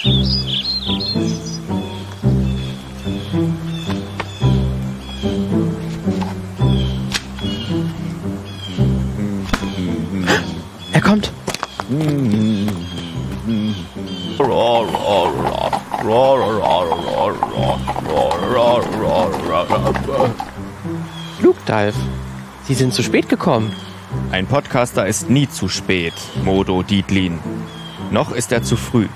Er kommt. Luke Dive, Sie sind zu spät gekommen. Ein Podcaster ist nie zu spät, Modo Dietlin. Noch ist er zu früh.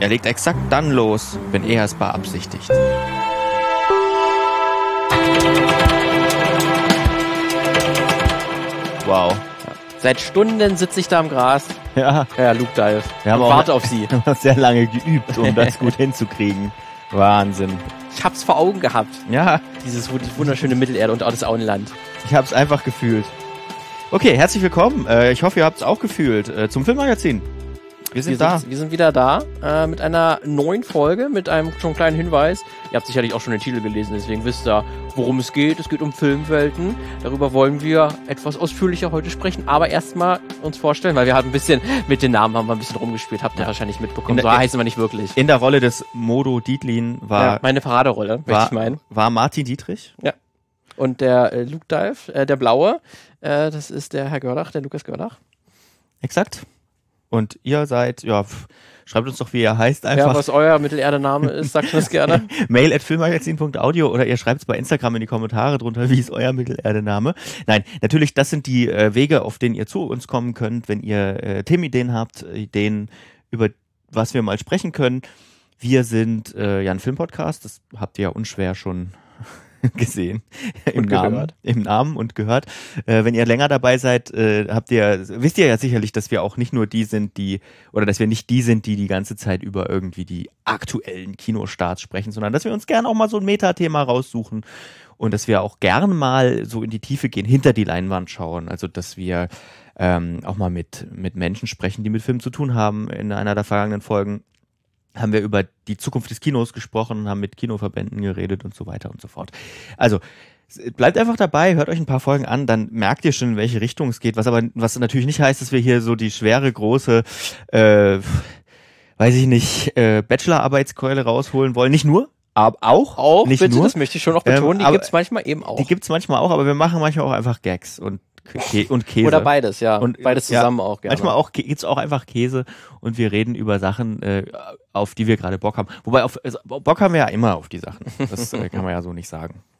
Er legt exakt dann los, wenn er es beabsichtigt. Wow. Seit Stunden sitze ich da im Gras. Ja, Ja, Luke Dive. Wir haben und auch- warte auf Sie. wir haben sehr lange geübt, um das gut hinzukriegen. Wahnsinn. Ich hab's vor Augen gehabt. Ja, Dieses wu- wunderschöne Mittelerde und auch das Auenland. ich habe es einfach gefühlt. Okay, herzlich willkommen. Äh, Ich hoffe, ihr habt es auch gefühlt. Äh, Zum Filmmagazin. Wir sind Wir da. sind, wir sind wieder da äh, mit einer neuen Folge, mit einem schon kleinen Hinweis. Ihr habt sicherlich auch schon den Titel gelesen, deswegen wisst ihr, worum es geht. Es geht um Filmwelten. Darüber wollen wir etwas ausführlicher heute sprechen, aber erstmal uns vorstellen, weil wir haben ein bisschen mit den Namen haben wir ein bisschen rumgespielt, habt ihr wahrscheinlich mitbekommen. In So der- heißen wir nicht wirklich. In der Rolle des Modo Dietlin Ja, war, meine Paraderolle, möchte war, ich meinen. war Martin Dietrich. Und der äh, Luke Dive, äh, der Blaue, äh, das ist der Herr Gördach, der Lukas Gördach. Exakt. Und ihr seid, ja, schreibt uns doch, wie ihr heißt, Ja, einfach. was euer Mittelerde-Name ist, sagt uns gerne. Mail at filmmagazin.audio oder ihr schreibt es bei Instagram in die Kommentare drunter, wie ist euer Mittelerde-Name. Nein, natürlich, das sind die äh, Wege, auf denen ihr zu uns kommen könnt, wenn ihr äh, Themenideen habt, Ideen, über was wir mal sprechen können. Wir sind äh, ja ein Filmpodcast, das habt ihr ja unschwer schon gesehen im Und Namen, gehört. im Namen und gehört. Äh, wenn ihr länger dabei seid, äh, habt ihr wisst ihr ja sicherlich, dass wir auch nicht nur die sind, die oder dass wir nicht die sind, die die ganze Zeit über irgendwie die aktuellen Kinostarts sprechen, sondern dass wir uns gerne auch mal so ein Metathema raussuchen und dass wir auch gern mal so in die Tiefe gehen, hinter die Leinwand schauen. Also dass wir ähm, auch mal mit mit Menschen sprechen, die mit Film zu tun haben. In einer der vergangenen Folgen haben wir über die Zukunft des Kinos gesprochen, haben mit Kinoverbänden geredet und so weiter und so fort. Also bleibt einfach dabei, hört euch ein paar Folgen an, dann merkt ihr schon, in welche Richtung es geht. Was aber was natürlich nicht heißt, dass wir hier so die schwere große, äh, weiß ich nicht, äh, Bachelorarbeitskeule rausholen wollen. Nicht nur, aber auch. Auch, nicht bitte, nur. das möchte ich schon noch Ähm, betonen, die aber- gibt's manchmal eben auch. Die gibt's manchmal auch, aber wir machen manchmal auch einfach Gags und, Kä und Käse. Oder beides, ja. Und, beides ja, zusammen auch gerne. Manchmal auch Kä- gibt's auch einfach Käse und wir reden über Sachen, äh, auf die wir gerade Bock haben. Wobei auf also Bock haben wir ja immer auf die Sachen. Das äh, kann man ja so nicht sagen.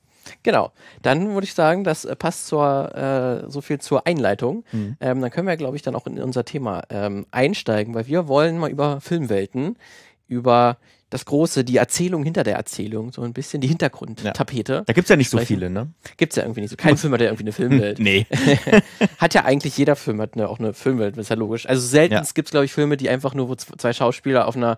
Genau. Dann würde ich sagen, das äh, passt zur, äh, so viel zur Einleitung. Mhm. Ähm, dann können wir, glaube ich, dann auch in unser Thema ähm, einsteigen, weil wir wollen mal über Filmwelten, über das Große, die Erzählung hinter der Erzählung, so ein bisschen die Hintergrundtapete. Da gibt's ja nicht so viele, ne? Gibt's ja irgendwie nicht so. Kein Film hat ja irgendwie eine Filmwelt. Nee. hat ja eigentlich jeder Film hat eine, auch eine Filmwelt, das ist ja logisch. Also selten Ja. gibt es, glaube ich, Filme, die einfach nur, wo zwei Schauspieler auf einer,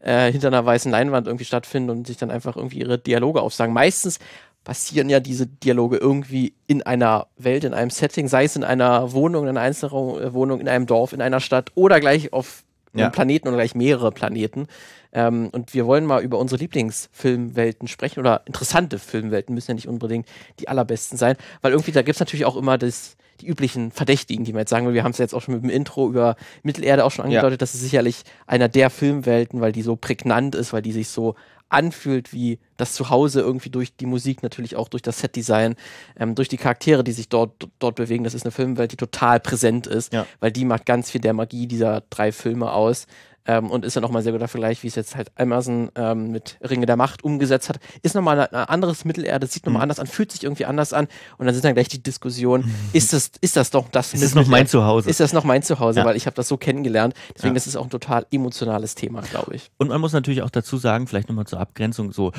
äh, hinter einer weißen Leinwand irgendwie stattfinden und sich dann einfach irgendwie ihre Dialoge aufsagen. Meistens passieren ja diese Dialoge irgendwie in einer Welt, in einem Setting, sei es in einer Wohnung, in einer Einzelwohnung, in einem Dorf, in einer Stadt oder gleich auf Ja. einem Planeten oder gleich mehrere Planeten. Ähm, und wir wollen mal über unsere Lieblingsfilmwelten sprechen oder interessante Filmwelten, müssen ja nicht unbedingt die allerbesten sein, weil irgendwie da gibt es natürlich auch immer das, die üblichen Verdächtigen, die man jetzt sagen will. Wir haben es jetzt auch schon mit dem Intro über Mittelerde auch schon Ja. angedeutet, das ist sicherlich einer der Filmwelten, weil die so prägnant ist, weil die sich so anfühlt wie das Zuhause irgendwie durch die Musik, natürlich auch durch das Setdesign, ähm, durch die Charaktere, die sich dort, dort bewegen. Das ist eine Filmwelt, die total präsent ist, Ja. weil die macht ganz viel der Magie dieser drei Filme aus. Ähm, und ist ja nochmal sehr guter Vergleich, wie es jetzt halt Amazon ähm, mit Ringe der Macht umgesetzt hat. Ist nochmal ein anderes Mittelerde, sieht nochmal Mhm. anders an, fühlt sich irgendwie anders an. Und dann sind dann gleich die Diskussionen, ist das, ist das doch das Ist es noch mein Zuhause? Ist das noch mein Zuhause? Ja. Weil ich habe das so kennengelernt. Deswegen Ja. ist es auch ein total emotionales Thema, glaube ich. Und man muss natürlich auch dazu sagen, vielleicht nochmal zur Abgrenzung, so,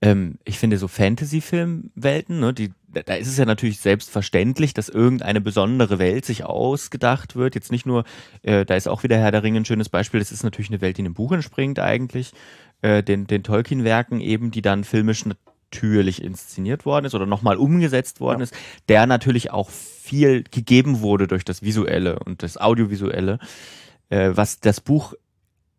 ähm, ich finde so Fantasy-Filmwelten, ne, die, da ist es ja natürlich selbstverständlich, dass irgendeine besondere Welt sich ausgedacht wird. Jetzt nicht nur, äh, da ist auch wieder Herr der Ringe ein schönes Beispiel, das ist natürlich eine Welt, die in einem Buch entspringt eigentlich, äh, den, den Tolkien-Werken eben, die dann filmisch natürlich inszeniert worden ist oder nochmal umgesetzt worden Ja. ist, der natürlich auch viel gegeben wurde durch das Visuelle und das Audiovisuelle, äh, was das Buch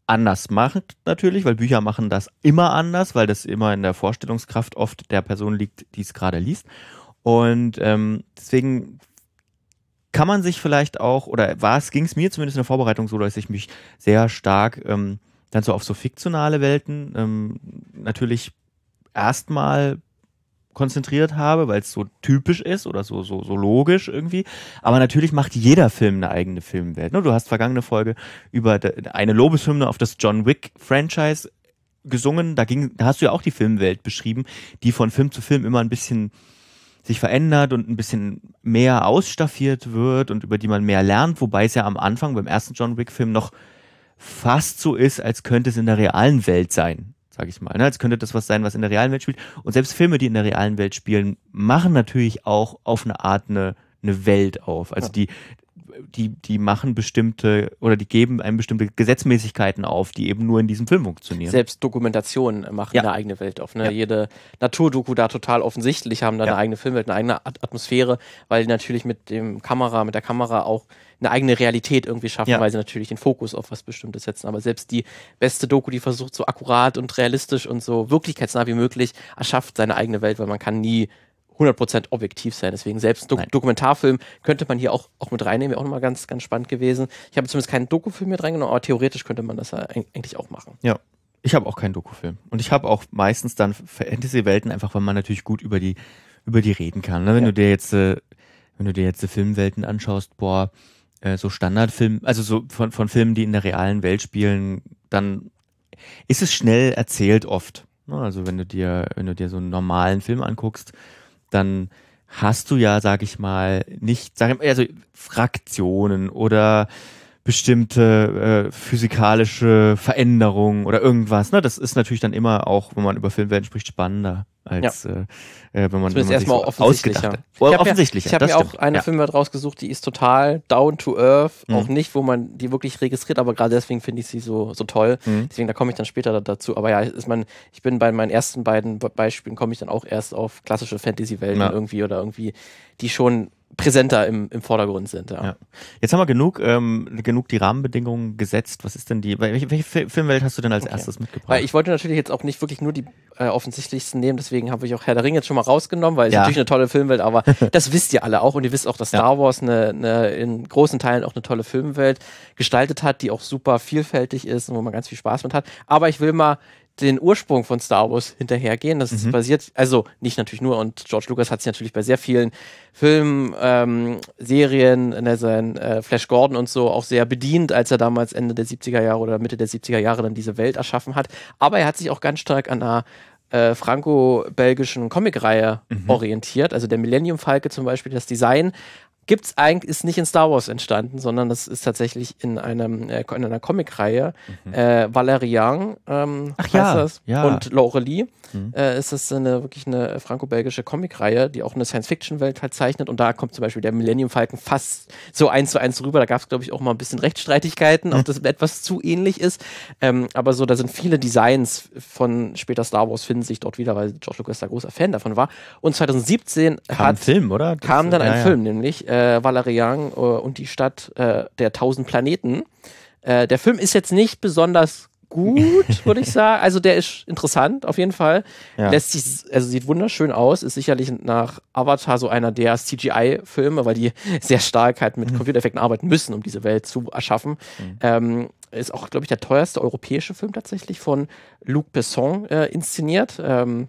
anders macht natürlich, weil Bücher machen das immer anders, weil das immer in der Vorstellungskraft oft der Person liegt, die es gerade liest. Und ähm, deswegen kann man sich vielleicht auch, oder ging es mir zumindest in der Vorbereitung so, dass ich mich sehr stark ähm, dann so auf so fiktionale Welten ähm, natürlich erstmal konzentriert habe, weil es so typisch ist oder so, so, so logisch irgendwie. Aber natürlich macht jeder Film eine eigene Filmwelt. Ne? Du hast vergangene Folge über eine Lobeshymne auf das John Wick Franchise gesungen. Da ging, da hast du ja auch die Filmwelt beschrieben, die von Film zu Film immer ein bisschen sich verändert und ein bisschen mehr ausstaffiert wird und über die man mehr lernt, wobei es ja am Anfang beim ersten John Wick Film noch fast so ist, als könnte es in der realen Welt sein sage ich mal. Ne? Als könnte das was sein, was in der realen Welt spielt. Und selbst Filme, die in der realen Welt spielen, machen natürlich auch auf eine Art eine, eine Welt auf. Also ja. die, die, die machen bestimmte oder die geben einem bestimmte Gesetzmäßigkeiten auf, die eben nur in diesem Film funktionieren. Selbst Dokumentationen machen ja. eine eigene Welt auf. Ne? Ja. Jede Naturdoku da total offensichtlich haben da ja. eine eigene Filmwelt, eine eigene Atmosphäre, weil die natürlich mit dem Kamera, mit der Kamera auch eine eigene Realität irgendwie schaffen, weil sie natürlich den Fokus auf was Bestimmtes setzen. Aber selbst die beste Doku, die versucht so akkurat und realistisch und so wirklichkeitsnah wie möglich, erschafft seine eigene Welt, weil man kann nie 100% objektiv sein. Deswegen selbst Do Nein. Dokumentarfilm könnte man hier auch, auch mit reinnehmen, wäre auch nochmal ganz, ganz spannend gewesen. Ich habe zumindest keinen Dokufilm mit reingenommen, aber theoretisch könnte man das ja eigentlich auch machen. Ja. Ich habe auch keinen Dokufilm. Und ich habe auch meistens dann Fantasy-Welten, einfach weil man natürlich gut über die, über die reden kann. Ne? Wenn ja. du dir jetzt, äh, wenn du dir jetzt Filmwelten anschaust, boah, äh, so Standardfilm, also so von, von Filmen, die in der realen Welt spielen, dann ist es schnell erzählt oft. Ne? Also wenn du dir, wenn du dir so einen normalen Film anguckst, dann hast du ja, sag ich mal, nicht, sag ich mal, also Fraktionen oder bestimmte äh, physikalische Veränderungen oder irgendwas. Ne? Das ist natürlich dann immer auch, wenn man über Filmwelten spricht, spannender als ja. äh, äh wenn man, wenn man erstmal so offensichtlicher. Ich habe offensichtlich, ja, ich habe mir auch eine ja. Filmwelt rausgesucht, die ist total down to earth, mhm. auch nicht, wo man die wirklich registriert, aber gerade deswegen finde ich sie so so toll. Mhm. Deswegen da komme ich dann später dazu. Aber ja, ist man, ich bin bei meinen ersten beiden Beispielen komme ich dann auch erst auf klassische Fantasy-Welten ja. irgendwie oder irgendwie, die schon präsenter im, im Vordergrund sind. Ja. ja. Jetzt haben wir genug, ähm, genug die Rahmenbedingungen gesetzt. Was ist denn die? Welche, welche Filmwelt hast du denn als okay. erstes mitgebracht? Weil ich wollte natürlich jetzt auch nicht wirklich nur die äh, offensichtlichsten nehmen, deswegen habe ich auch Herr der Ringe jetzt schon mal rausgenommen, weil es ja. natürlich eine tolle Filmwelt, aber das wisst ihr alle auch und ihr wisst auch, dass Star Wars eine, eine, in großen Teilen auch eine tolle Filmwelt gestaltet hat, die auch super vielfältig ist und wo man ganz viel Spaß mit hat. Aber ich will mal den Ursprung von Star Wars hinterhergehen. Das mhm. basiert, also nicht natürlich nur, und George Lucas hat sich natürlich bei sehr vielen Filmen, ähm, Serien, der sein äh, Flash Gordon und so auch sehr bedient, als er damals Ende der 70er Jahre oder Mitte der 70er Jahre dann diese Welt erschaffen hat. Aber er hat sich auch ganz stark an einer äh, franco-belgischen Comicreihe mhm. orientiert. Also der Millennium Falke zum Beispiel, das Design gibt's eigentlich, ist nicht in Star Wars entstanden, sondern das ist tatsächlich in einem äh, in einer Comicreihe. Mhm. Äh, Valerian ähm, Ach ja, das ja. und Laurelie mhm. äh, ist das eine wirklich eine franco-belgische Comicreihe, die auch eine Science-Fiction-Welt halt zeichnet. Und da kommt zum Beispiel der Millennium Falcon fast so eins zu eins rüber. Da gab es, glaube ich, auch mal ein bisschen Rechtsstreitigkeiten, ob das etwas zu ähnlich ist. Ähm, aber so, da sind viele Designs von später Star Wars finden sich dort wieder, weil George Lucas da großer Fan davon war. Und 2017 kam hat, ein Film, oder? Kam dann ein ja, Film, nämlich äh, äh, Valerian äh, und die Stadt äh, der tausend Planeten. Äh, der Film ist jetzt nicht besonders gut, würde ich sagen. Also der ist interessant auf jeden Fall. Ja. Lässt sich, also sieht wunderschön aus, ist sicherlich nach Avatar so einer der CGI-Filme, weil die sehr stark halt mit mhm. Computereffekten arbeiten müssen, um diese Welt zu erschaffen. Mhm. Ähm, ist auch, glaube ich, der teuerste europäische Film tatsächlich von Luc Besson äh, inszeniert. Ähm,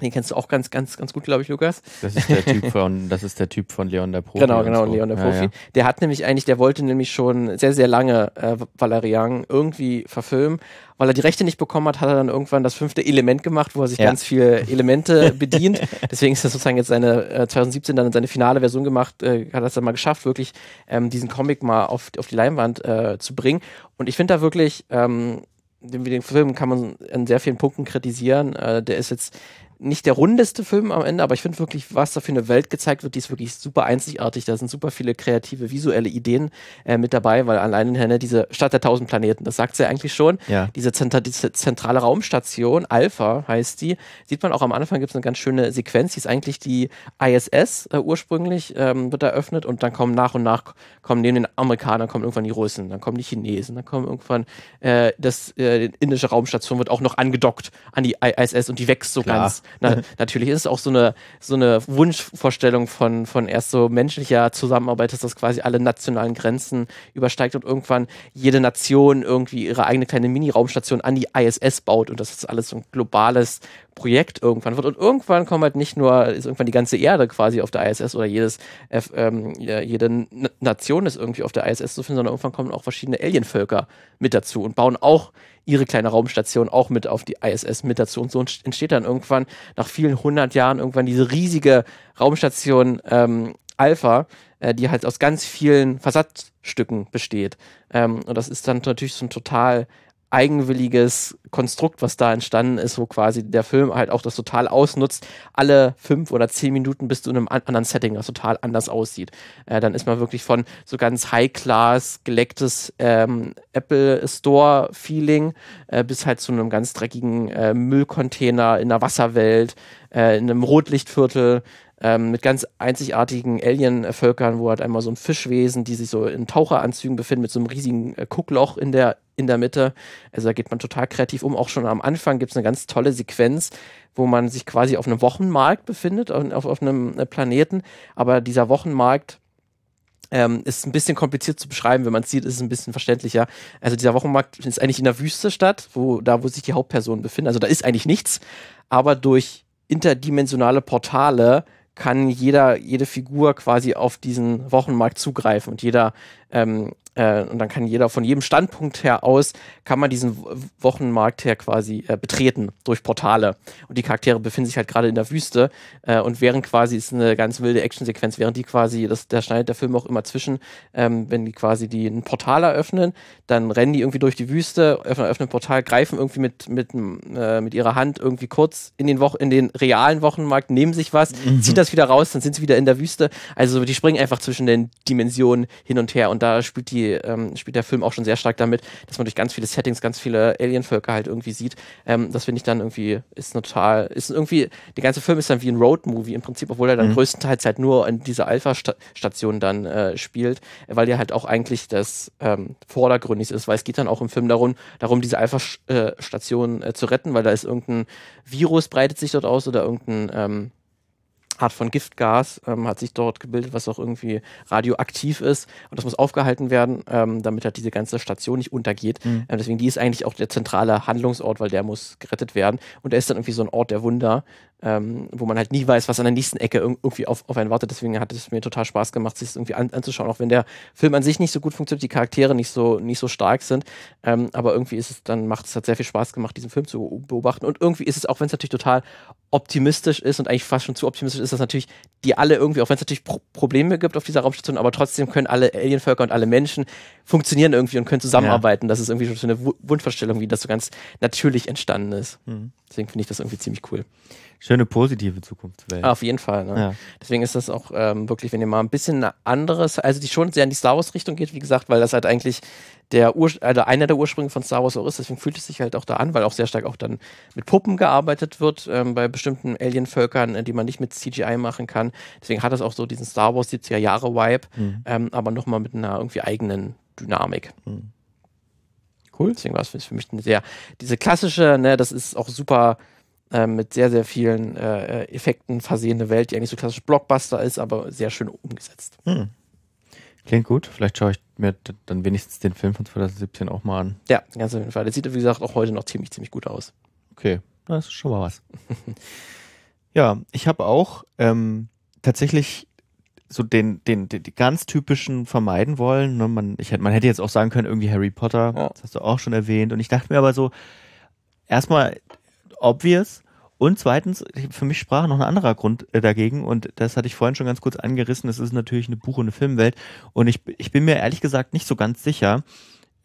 den kennst du auch ganz, ganz, ganz gut, glaube ich, Lukas. Das ist der Typ von, das ist der Typ von Leon der Profi. Genau, genau, so. Leon der Profi. Ja, ja. Der hat nämlich eigentlich, der wollte nämlich schon sehr, sehr lange äh, Valerian irgendwie verfilmen. Weil er die Rechte nicht bekommen hat, hat er dann irgendwann das fünfte Element gemacht, wo er sich ja. ganz viele Elemente bedient. Deswegen ist das sozusagen jetzt seine äh, 2017 dann seine finale Version gemacht, äh, hat er es dann mal geschafft, wirklich ähm, diesen Comic mal auf, auf die Leinwand äh, zu bringen. Und ich finde da wirklich, ähm, den, den Film kann man an sehr vielen Punkten kritisieren. Äh, der ist jetzt nicht der rundeste Film am Ende, aber ich finde wirklich, was da für eine Welt gezeigt wird, die ist wirklich super einzigartig. Da sind super viele kreative visuelle Ideen äh, mit dabei, weil allein ne, diese Stadt der tausend Planeten, das sagt sie ja eigentlich schon. Ja. Diese, Zenta diese zentrale Raumstation, Alpha heißt die, sieht man auch am Anfang gibt es eine ganz schöne Sequenz, die ist eigentlich die ISS äh, ursprünglich, ähm, wird eröffnet und dann kommen nach und nach, kommen neben den Amerikanern kommen irgendwann die Russen, dann kommen die Chinesen, dann kommen irgendwann äh, das äh, indische Raumstation wird auch noch angedockt an die ISS und die wächst so Klar. ganz Na, natürlich ist es auch so eine, so eine Wunschvorstellung von, von erst so menschlicher Zusammenarbeit, dass das quasi alle nationalen Grenzen übersteigt und irgendwann jede Nation irgendwie ihre eigene kleine Mini-Raumstation an die ISS baut und das ist alles so ein globales Projekt irgendwann wird. Und irgendwann kommt halt nicht nur, ist irgendwann die ganze Erde quasi auf der ISS oder jedes, äh, ähm, jede Nation ist irgendwie auf der ISS zu finden, sondern irgendwann kommen auch verschiedene Alienvölker mit dazu und bauen auch ihre kleine Raumstation auch mit auf die ISS mit dazu. Und so entsteht dann irgendwann nach vielen hundert Jahren irgendwann diese riesige Raumstation ähm, Alpha, äh, die halt aus ganz vielen Versatzstücken besteht. Ähm, und das ist dann natürlich so ein total eigenwilliges Konstrukt, was da entstanden ist, wo quasi der Film halt auch das total ausnutzt. Alle fünf oder zehn Minuten bist du in einem anderen Setting, das total anders aussieht. Äh, dann ist man wirklich von so ganz High-Class, gelecktes ähm, Apple Store-Feeling äh, bis halt zu einem ganz dreckigen äh, Müllcontainer in der Wasserwelt, äh, in einem Rotlichtviertel, ähm, mit ganz einzigartigen Alien-Völkern, wo halt einmal so ein Fischwesen, die sich so in Taucheranzügen befinden, mit so einem riesigen äh, Guckloch in der, in der Mitte. Also da geht man total kreativ um. Auch schon am Anfang gibt es eine ganz tolle Sequenz, wo man sich quasi auf einem Wochenmarkt befindet, auf, auf einem äh, Planeten. Aber dieser Wochenmarkt ähm, ist ein bisschen kompliziert zu beschreiben, wenn man es sieht, ist es ein bisschen verständlicher. Also dieser Wochenmarkt ist eigentlich in der Wüste statt, wo da, wo sich die Hauptpersonen befinden. Also da ist eigentlich nichts, aber durch interdimensionale Portale kann jeder, jede Figur quasi auf diesen Wochenmarkt zugreifen und jeder ähm, äh, und dann kann jeder von jedem Standpunkt her aus, kann man diesen Wochenmarkt her quasi äh, betreten durch Portale. Und die Charaktere befinden sich halt gerade in der Wüste äh, und während quasi ist eine ganz wilde Actionsequenz, während die quasi, das, da schneidet der Film auch immer zwischen, ähm, wenn die quasi die ein Portal eröffnen, dann rennen die irgendwie durch die Wüste, öffnen, öffnen ein Portal, greifen irgendwie mit, mit, äh, mit ihrer Hand irgendwie kurz in den, Wochen, in den realen Wochenmarkt, nehmen sich was, mhm. ziehen das wieder raus, dann sind sie wieder in der Wüste. Also die springen einfach zwischen den Dimensionen hin und her und da spielt die ähm, spielt der Film auch schon sehr stark damit, dass man durch ganz viele Settings, ganz viele Alienvölker halt irgendwie sieht. Ähm, das finde ich dann irgendwie, ist total, ist irgendwie, der ganze Film ist dann wie ein Road-Movie im Prinzip, obwohl er dann mhm. größtenteils halt nur in dieser Alpha-Station dann äh, spielt, weil der halt auch eigentlich das ähm, vordergründig ist, weil es geht dann auch im Film darum, darum diese Alpha-Station äh, zu retten, weil da ist irgendein Virus breitet sich dort aus oder irgendein ähm, Art von Giftgas ähm, hat sich dort gebildet, was auch irgendwie radioaktiv ist. Und das muss aufgehalten werden, ähm, damit halt diese ganze Station nicht untergeht. Mhm. Ähm, deswegen, die ist eigentlich auch der zentrale Handlungsort, weil der muss gerettet werden. Und er ist dann irgendwie so ein Ort der Wunder, ähm, wo man halt nie weiß, was an der nächsten Ecke irgendwie auf, auf einen wartet. Deswegen hat es mir total Spaß gemacht, sich das irgendwie an, anzuschauen, auch wenn der Film an sich nicht so gut funktioniert, die Charaktere nicht so, nicht so stark sind. Ähm, aber irgendwie ist es dann, macht es hat sehr viel Spaß gemacht, diesen Film zu beobachten. Und irgendwie ist es, auch wenn es natürlich total optimistisch ist und eigentlich fast schon zu optimistisch ist, dass natürlich die alle irgendwie, auch wenn es natürlich Pro Probleme gibt auf dieser Raumstation, aber trotzdem können alle Alienvölker und alle Menschen funktionieren irgendwie und können zusammenarbeiten. Ja. Das ist irgendwie schon so eine Wunschvorstellung, wie das so ganz natürlich entstanden ist. Mhm. Deswegen finde ich das irgendwie ziemlich cool. Schöne positive Zukunftswelt. Auf jeden Fall. Ne? Ja. Deswegen ist das auch ähm, wirklich, wenn ihr mal ein bisschen anderes, also die schon sehr in die Star Wars Richtung geht, wie gesagt, weil das halt eigentlich der Ur also einer der Ursprünge von Star Wars auch ist. Deswegen fühlt es sich halt auch da an, weil auch sehr stark auch dann mit Puppen gearbeitet wird ähm, bei bestimmten Alienvölkern, äh, die man nicht mit CGI machen kann. Deswegen hat das auch so diesen Star Wars 70er Jahre Vibe, mhm. ähm, aber nochmal mit einer irgendwie eigenen Dynamik. Mhm. Cool. Deswegen war es für mich eine sehr, diese klassische, ne, das ist auch super äh, mit sehr, sehr vielen äh, Effekten versehene Welt, die eigentlich so klassisch Blockbuster ist, aber sehr schön umgesetzt. Hm. Klingt gut. Vielleicht schaue ich mir dann wenigstens den Film von 2017 auch mal an. Ja, ganz auf jeden Fall. Der sieht, wie gesagt, auch heute noch ziemlich, ziemlich gut aus. Okay, das ist schon mal was. ja, ich habe auch ähm, tatsächlich so den, den, den, die ganz typischen vermeiden wollen. Ne? Man, ich, man hätte jetzt auch sagen können, irgendwie Harry Potter, ja. das hast du auch schon erwähnt. Und ich dachte mir aber so, erstmal obvious. Und zweitens, für mich sprach noch ein anderer Grund äh, dagegen und das hatte ich vorhin schon ganz kurz angerissen. Es ist natürlich eine Buch- und eine Filmwelt und ich, ich bin mir ehrlich gesagt nicht so ganz sicher,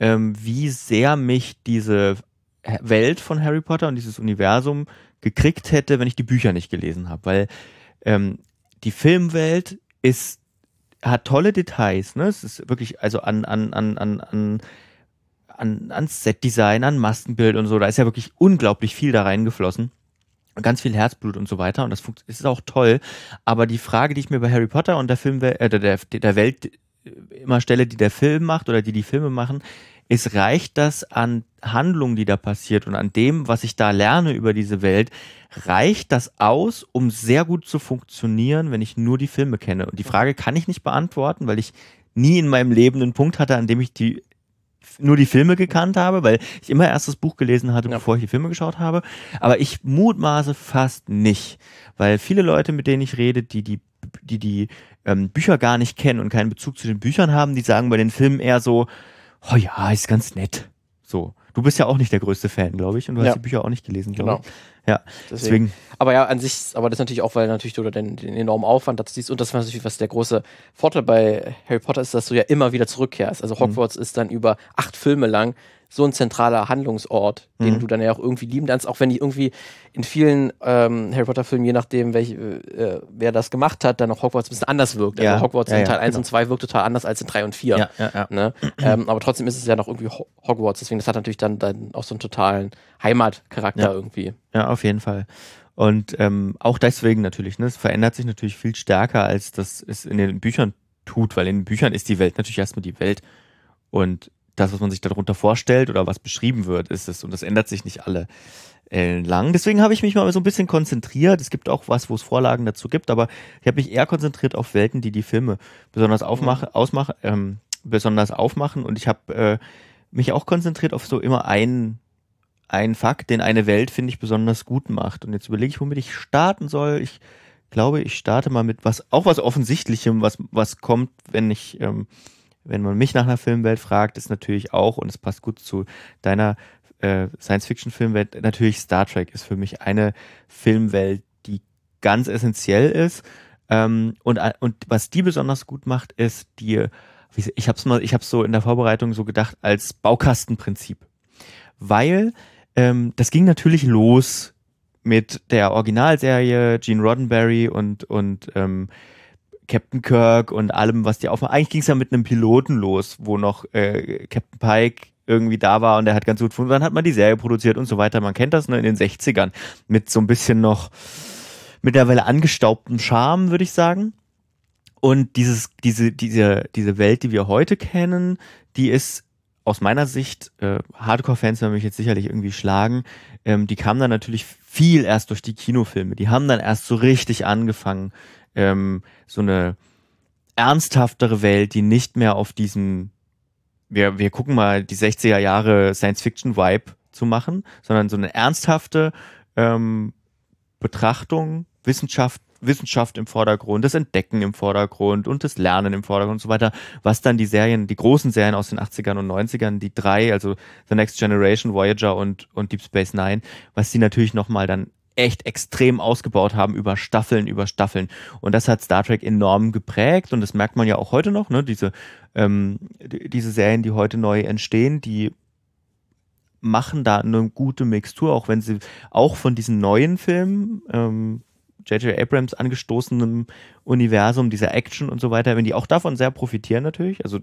ähm, wie sehr mich diese Welt von Harry Potter und dieses Universum gekriegt hätte, wenn ich die Bücher nicht gelesen habe, weil ähm, die Filmwelt ist hat tolle Details, ne? Es ist wirklich also an an an an an an, an Setdesign, an Maskenbild und so. Da ist ja wirklich unglaublich viel da reingeflossen. Ganz viel Herzblut und so weiter. Und das ist auch toll. Aber die Frage, die ich mir bei Harry Potter und der Film, äh, der, der Welt immer stelle, die der Film macht oder die die Filme machen, ist, reicht das an Handlung, die da passiert und an dem, was ich da lerne über diese Welt, reicht das aus, um sehr gut zu funktionieren, wenn ich nur die Filme kenne? Und die Frage kann ich nicht beantworten, weil ich nie in meinem Leben einen Punkt hatte, an dem ich die nur die Filme gekannt habe, weil ich immer erst das Buch gelesen hatte, ja. bevor ich die Filme geschaut habe. Aber ich mutmaße fast nicht, weil viele Leute, mit denen ich rede, die die die die ähm, Bücher gar nicht kennen und keinen Bezug zu den Büchern haben, die sagen bei den Filmen eher so, oh ja, ist ganz nett. So. Du bist ja auch nicht der größte Fan, glaube ich, und du ja. hast die Bücher auch nicht gelesen, glaube genau. ich. Ja, deswegen. deswegen. Aber ja, an sich, aber das ist natürlich auch, weil natürlich du den, den enormen Aufwand dazu siehst und das was natürlich, was der große Vorteil bei Harry Potter ist, dass du ja immer wieder zurückkehrst. Also mhm. Hogwarts mhm. ist dann über acht Filme lang so ein zentraler Handlungsort, den mhm. du dann ja auch irgendwie lieben kannst, auch wenn die irgendwie in vielen ähm, Harry Potter Filmen, je nachdem, welch, äh, wer das gemacht hat, dann auch Hogwarts ein bisschen anders wirkt. Also ja. Also Hogwarts ja, in Teil ja, 1 genau. und 2 wirkt total anders als in 3 und 4. Ja, ja, ja. Ne? ähm, aber trotzdem ist es ja noch irgendwie Hogwarts, deswegen das hat natürlich dann, dann auch so einen totalen Heimatcharakter irgendwie. Ja, auf jeden Fall. Und ähm, auch deswegen natürlich, ne, es verändert sich natürlich viel stärker, als das es in den Büchern tut, weil in den Büchern ist die Welt natürlich erstmal die Welt. Und das, was man sich darunter vorstellt oder was beschrieben wird, ist es. Und das ändert sich nicht alle äh, lang. Deswegen habe ich mich mal so ein bisschen konzentriert. Es gibt auch was, wo es Vorlagen dazu gibt, aber ich habe mich eher konzentriert auf Welten, die die Filme besonders aufmachen, mhm. ausmachen, ähm, besonders aufmachen. Und ich habe äh, mich auch konzentriert auf so immer einen einen Fakt, den eine Welt, finde ich, besonders gut macht. Und jetzt überlege ich, womit ich starten soll. Ich glaube, ich starte mal mit was, auch was Offensichtlichem, was, was kommt, wenn ich ähm, wenn man mich nach einer Filmwelt fragt, ist natürlich auch, und es passt gut zu deiner äh, Science-Fiction-Filmwelt, natürlich Star Trek ist für mich eine Filmwelt, die ganz essentiell ist. Ähm, und, und was die besonders gut macht, ist die, ich habe es mal, ich habe so in der Vorbereitung so gedacht als Baukastenprinzip, weil ähm, das ging natürlich los mit der Originalserie Gene Roddenberry und und ähm, Captain Kirk und allem, was die aufmachen. Eigentlich ging es ja mit einem Piloten los, wo noch äh, Captain Pike irgendwie da war und der hat ganz gut gefunden. Dann hat man die Serie produziert und so weiter. Man kennt das ne, in den 60ern mit so ein bisschen noch mittlerweile angestaubtem Charme, würde ich sagen. Und dieses, diese, diese, diese Welt, die wir heute kennen, die ist aus meiner Sicht, äh, Hardcore-Fans werden mich jetzt sicherlich irgendwie schlagen, ähm, die kamen dann natürlich viel erst durch die Kinofilme. Die haben dann erst so richtig angefangen, ähm, so eine ernsthaftere Welt, die nicht mehr auf diesen, wir, wir gucken mal die 60er Jahre Science-Fiction-Vibe zu machen, sondern so eine ernsthafte ähm, Betrachtung, Wissenschaft, Wissenschaft im Vordergrund, das Entdecken im Vordergrund und das Lernen im Vordergrund und so weiter, was dann die Serien, die großen Serien aus den 80ern und 90ern, die drei, also The Next Generation, Voyager und, und Deep Space Nine, was die natürlich nochmal dann echt extrem ausgebaut haben über Staffeln, über Staffeln. Und das hat Star Trek enorm geprägt und das merkt man ja auch heute noch, ne? Diese, ähm, diese Serien, die heute neu entstehen, die machen da eine gute Mixtur, auch wenn sie auch von diesen neuen Filmen, ähm, J.J. Abrams angestoßenem Universum, dieser Action und so weiter, wenn die auch davon sehr profitieren natürlich. Also,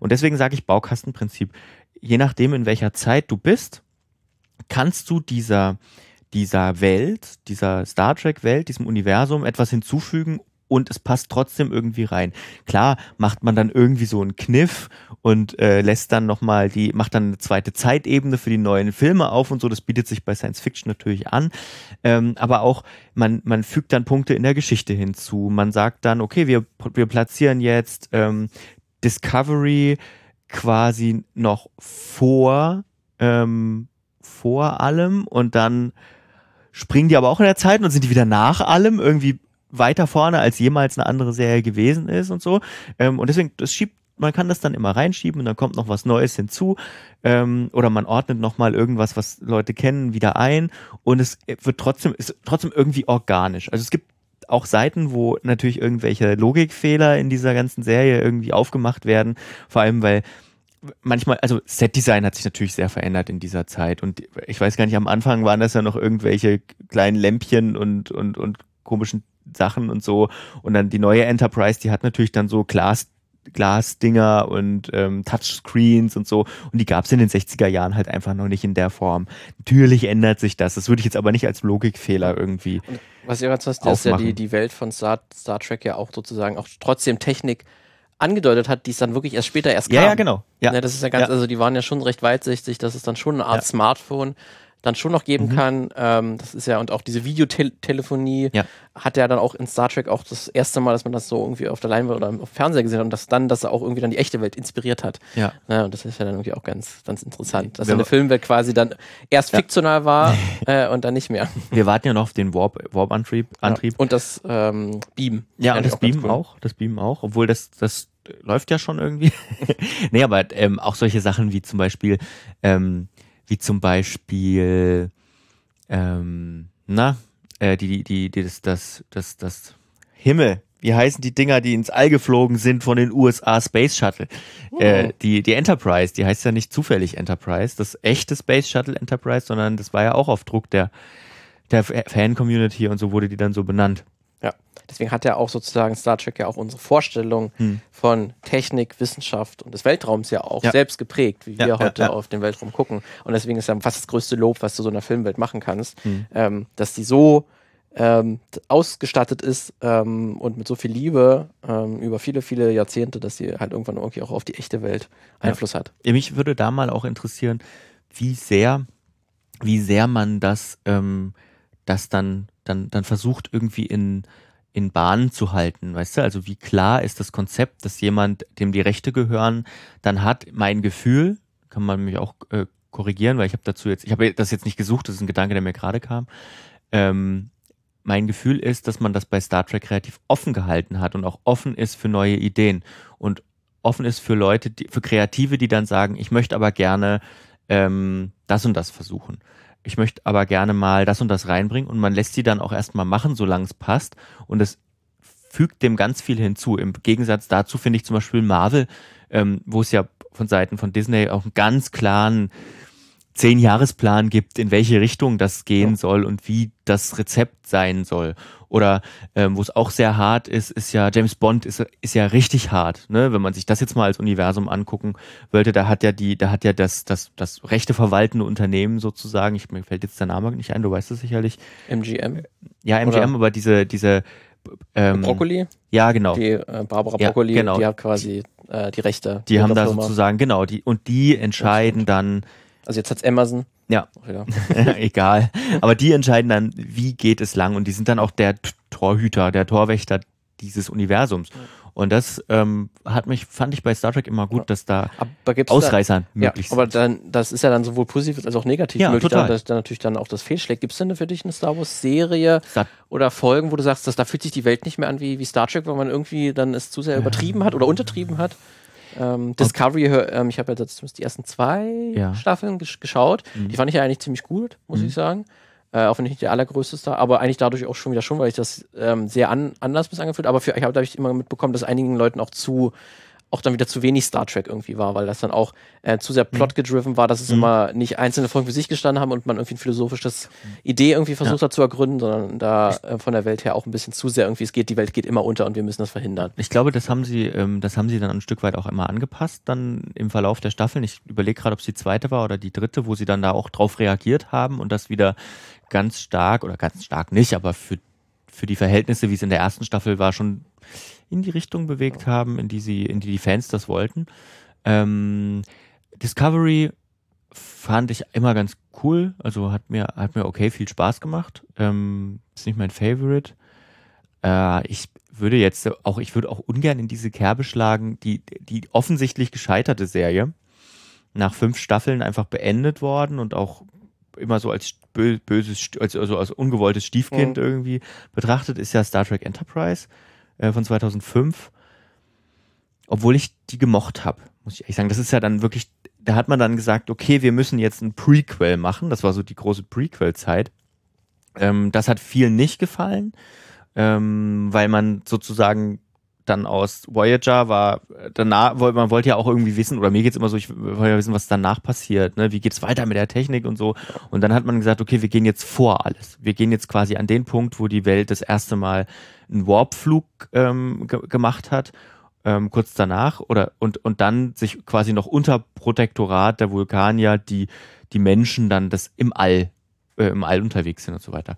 und deswegen sage ich Baukastenprinzip. Je nachdem, in welcher Zeit du bist, kannst du dieser, dieser Welt, dieser Star Trek-Welt, diesem Universum etwas hinzufügen und es passt trotzdem irgendwie rein. Klar macht man dann irgendwie so einen Kniff und äh, lässt dann nochmal die, macht dann eine zweite Zeitebene für die neuen Filme auf und so. Das bietet sich bei Science Fiction natürlich an. Ähm, aber auch, man, man fügt dann Punkte in der Geschichte hinzu. Man sagt dann, okay, wir, wir platzieren jetzt ähm, Discovery quasi noch vor, ähm, vor allem und dann springen die aber auch in der Zeit und sind die wieder nach allem irgendwie weiter vorne, als jemals eine andere Serie gewesen ist und so. Ähm, und deswegen, das schiebt, man kann das dann immer reinschieben und dann kommt noch was Neues hinzu. Ähm, oder man ordnet nochmal irgendwas, was Leute kennen, wieder ein. Und es wird trotzdem, ist trotzdem irgendwie organisch. Also es gibt auch Seiten, wo natürlich irgendwelche Logikfehler in dieser ganzen Serie irgendwie aufgemacht werden. Vor allem, weil manchmal, also Setdesign hat sich natürlich sehr verändert in dieser Zeit und ich weiß gar nicht, am Anfang waren das ja noch irgendwelche kleinen Lämpchen und, und, und komischen Sachen und so und dann die neue Enterprise, die hat natürlich dann so Glas Glasdinger und ähm, Touchscreens und so. Und die gab es in den 60er Jahren halt einfach noch nicht in der Form. Natürlich ändert sich das. Das würde ich jetzt aber nicht als Logikfehler irgendwie. Und was ihr ganz hast, ist ja die, die Welt von Star, Star Trek ja auch sozusagen auch trotzdem Technik angedeutet hat, die es dann wirklich erst später erst kam. Ja, ja, genau. Ja. Ne, das ist ja ganz, Ja. also die waren ja schon recht weitsichtig, dass es dann schon eine Art Ja. Smartphone dann schon noch geben Mhm. kann. Ähm, das ist ja, und auch diese Videotelefonie Ja. hat ja dann auch in Star Trek auch das erste Mal, dass man das so irgendwie auf der Leinwand oder auf Fernseher gesehen hat und dass dann, dass er auch irgendwie dann die echte Welt inspiriert hat. Ja. Ja, und das ist ja dann irgendwie auch ganz, ganz interessant, dass eine Filmwelt quasi dann erst Ja. fiktional war äh, und dann nicht mehr. Wir warten ja noch auf den Warp, Warp-Antrieb. Antrieb. Ja. Und das ähm, Beam. Ja, und das auch Beam cool. auch, das Beam auch, obwohl das, das läuft ja schon irgendwie. nee, aber ähm, auch solche Sachen wie zum Beispiel, ähm, wie zum Beispiel, ähm, na, äh, die, die, die, die, das, das, das, das Himmel. Wie heißen die Dinger, die ins All geflogen sind von den USA Space Shuttle? Äh, die, die Enterprise, die heißt ja nicht zufällig Enterprise, das echte Space Shuttle Enterprise, sondern das war ja auch auf Druck der, der Fan-Community und so wurde die dann so benannt. Ja, deswegen hat ja auch sozusagen Star Trek ja auch unsere Vorstellung Hm. von Technik, Wissenschaft und des Weltraums ja auch Ja. selbst geprägt, wie Ja, wir ja, heute auf den Weltraum gucken. Und deswegen ist ja fast das größte Lob, was du so in einer Filmwelt machen kannst, Hm. ähm, dass die so ähm, ausgestattet ist ähm, und mit so viel Liebe ähm, über viele, viele Jahrzehnte, dass sie halt irgendwann irgendwie auch auf die echte Welt Ja. Einfluss hat. Ja, Mich würde da mal auch interessieren, wie sehr, wie sehr man das, ähm, das dann, dann, dann versucht irgendwie in, in Bahnen zu halten, weißt du? Also wie klar ist das Konzept, dass jemand, dem die Rechte gehören, dann hat mein Gefühl, kann man mich auch äh, korrigieren, weil ich habe dazu jetzt, ich habe das jetzt nicht gesucht, das ist ein Gedanke, der mir gerade kam. Ähm, mein Gefühl ist, dass man das bei Star Trek relativ offen gehalten hat und auch offen ist für neue Ideen und offen ist für Leute, die, für Kreative, die dann sagen, ich möchte aber gerne ähm, das und das versuchen. Ich möchte aber gerne mal das und das reinbringen und man lässt sie dann auch erstmal machen, solange es passt und es fügt dem ganz viel hinzu. Im Gegensatz dazu finde ich zum Beispiel Marvel, ähm, wo es ja von Seiten von Disney auch einen ganz klaren Zehn-Jahresplan gibt, in welche Richtung das gehen Ja. soll und wie das Rezept sein soll. Oder ähm, wo es auch sehr hart ist, ist ja James Bond ist, ist ja richtig hart, ne? Wenn man sich das jetzt mal als Universum angucken wollte, da hat ja die, da hat ja das, das, das rechte verwaltende Unternehmen sozusagen, ich, mir fällt jetzt der Name nicht ein, du weißt es sicherlich. MGM, Ja, MGM, Oder- aber diese, diese ähm, Broccoli, Ja, genau. die äh, Barbara Ja, Broccoli, genau. die hat quasi äh, die Rechte. Die haben da Firma. sozusagen, genau, die, und die entscheiden dann, Also jetzt hat's Amazon. Ja, Ja. egal, aber die entscheiden dann, wie geht es lang und die sind dann auch der Torhüter, der Torwächter dieses Universums. Und das ähm, hat mich, fand ich bei Star Trek immer gut, dass da gibt's da, Ausreißer Ja, möglich aber sind. dann, das ist ja dann sowohl positiv als auch negativ Ja, möglich, total. dann, dass dann natürlich dann auch das fehlschlägt. Gibt es denn für dich eine Star Wars-Serie oder Folgen, wo du sagst, dass da fühlt sich die Welt nicht mehr an wie, wie Star Trek, weil man irgendwie dann es zu sehr übertrieben hat oder untertrieben hat? Ähm, Discovery, ähm, ich habe ja jetzt zumindest die ersten zwei Ja. Staffeln gesch geschaut. Mhm. Die fand ich ja eigentlich ziemlich gut, muss Mhm. ich sagen. Äh, auch wenn ich nicht der allergrößte Star, aber eigentlich dadurch auch schon wieder schon, weil ich das ähm, sehr an, anders bis angefühlt. Aber für, ich habe dadurch immer mitbekommen, dass einigen Leuten auch zu auch dann wieder zu wenig Star Trek irgendwie war, weil das dann auch äh, zu sehr plot-gedriven war, dass es Mhm. immer nicht einzelne Folgen für sich gestanden haben und man irgendwie ein philosophisches Idee irgendwie versucht hat zu ergründen, sondern da äh, von der Welt her auch ein bisschen zu sehr irgendwie, es geht, die Welt geht immer unter und wir müssen das verhindern. Ich glaube, das haben sie, ähm, das haben sie dann ein Stück weit auch immer angepasst, dann im Verlauf der Staffeln. Ich überlege gerade, ob es die zweite war oder die dritte, wo sie dann da auch drauf reagiert haben und das wieder ganz stark oder ganz stark nicht, aber für, für die Verhältnisse, wie es in der ersten Staffel war, schon in die Richtung bewegt haben, in die sie, in die die Fans das wollten. Ähm, Discovery fand ich immer ganz cool, also hat mir, hat mir okay viel Spaß gemacht. Ähm, ist nicht mein Favorite. Äh, ich würde jetzt auch, ich würde auch ungern in diese Kerbe schlagen, die, die offensichtlich gescheiterte Serie, nach fünf Staffeln einfach beendet worden und auch immer so als bö böses, St- als, also als ungewolltes Stiefkind Mhm. irgendwie betrachtet, ist ja Star Trek Enterprise äh, von 2005. Obwohl ich die gemocht habe, muss ich ehrlich sagen. Das ist ja dann wirklich, da hat man dann gesagt, okay, wir müssen jetzt ein Prequel machen. Das war so die große Prequel-Zeit. Ähm, das hat vielen nicht gefallen, ähm, weil man sozusagen dann aus Voyager war, danach, man wollte ja auch irgendwie wissen, oder mir geht's immer so, ich wollte ja wissen, was danach passiert, ne? wie geht's weiter mit der Technik und so. Und dann hat man gesagt, okay, wir gehen jetzt vor alles. Wir gehen jetzt quasi an den Punkt, wo die Welt das erste Mal einen Warpflug ähm, ge gemacht hat, ähm, kurz danach, oder und, und dann sich quasi noch unter Protektorat der Vulkanier die, die Menschen dann das im All, äh, im All unterwegs sind und so weiter.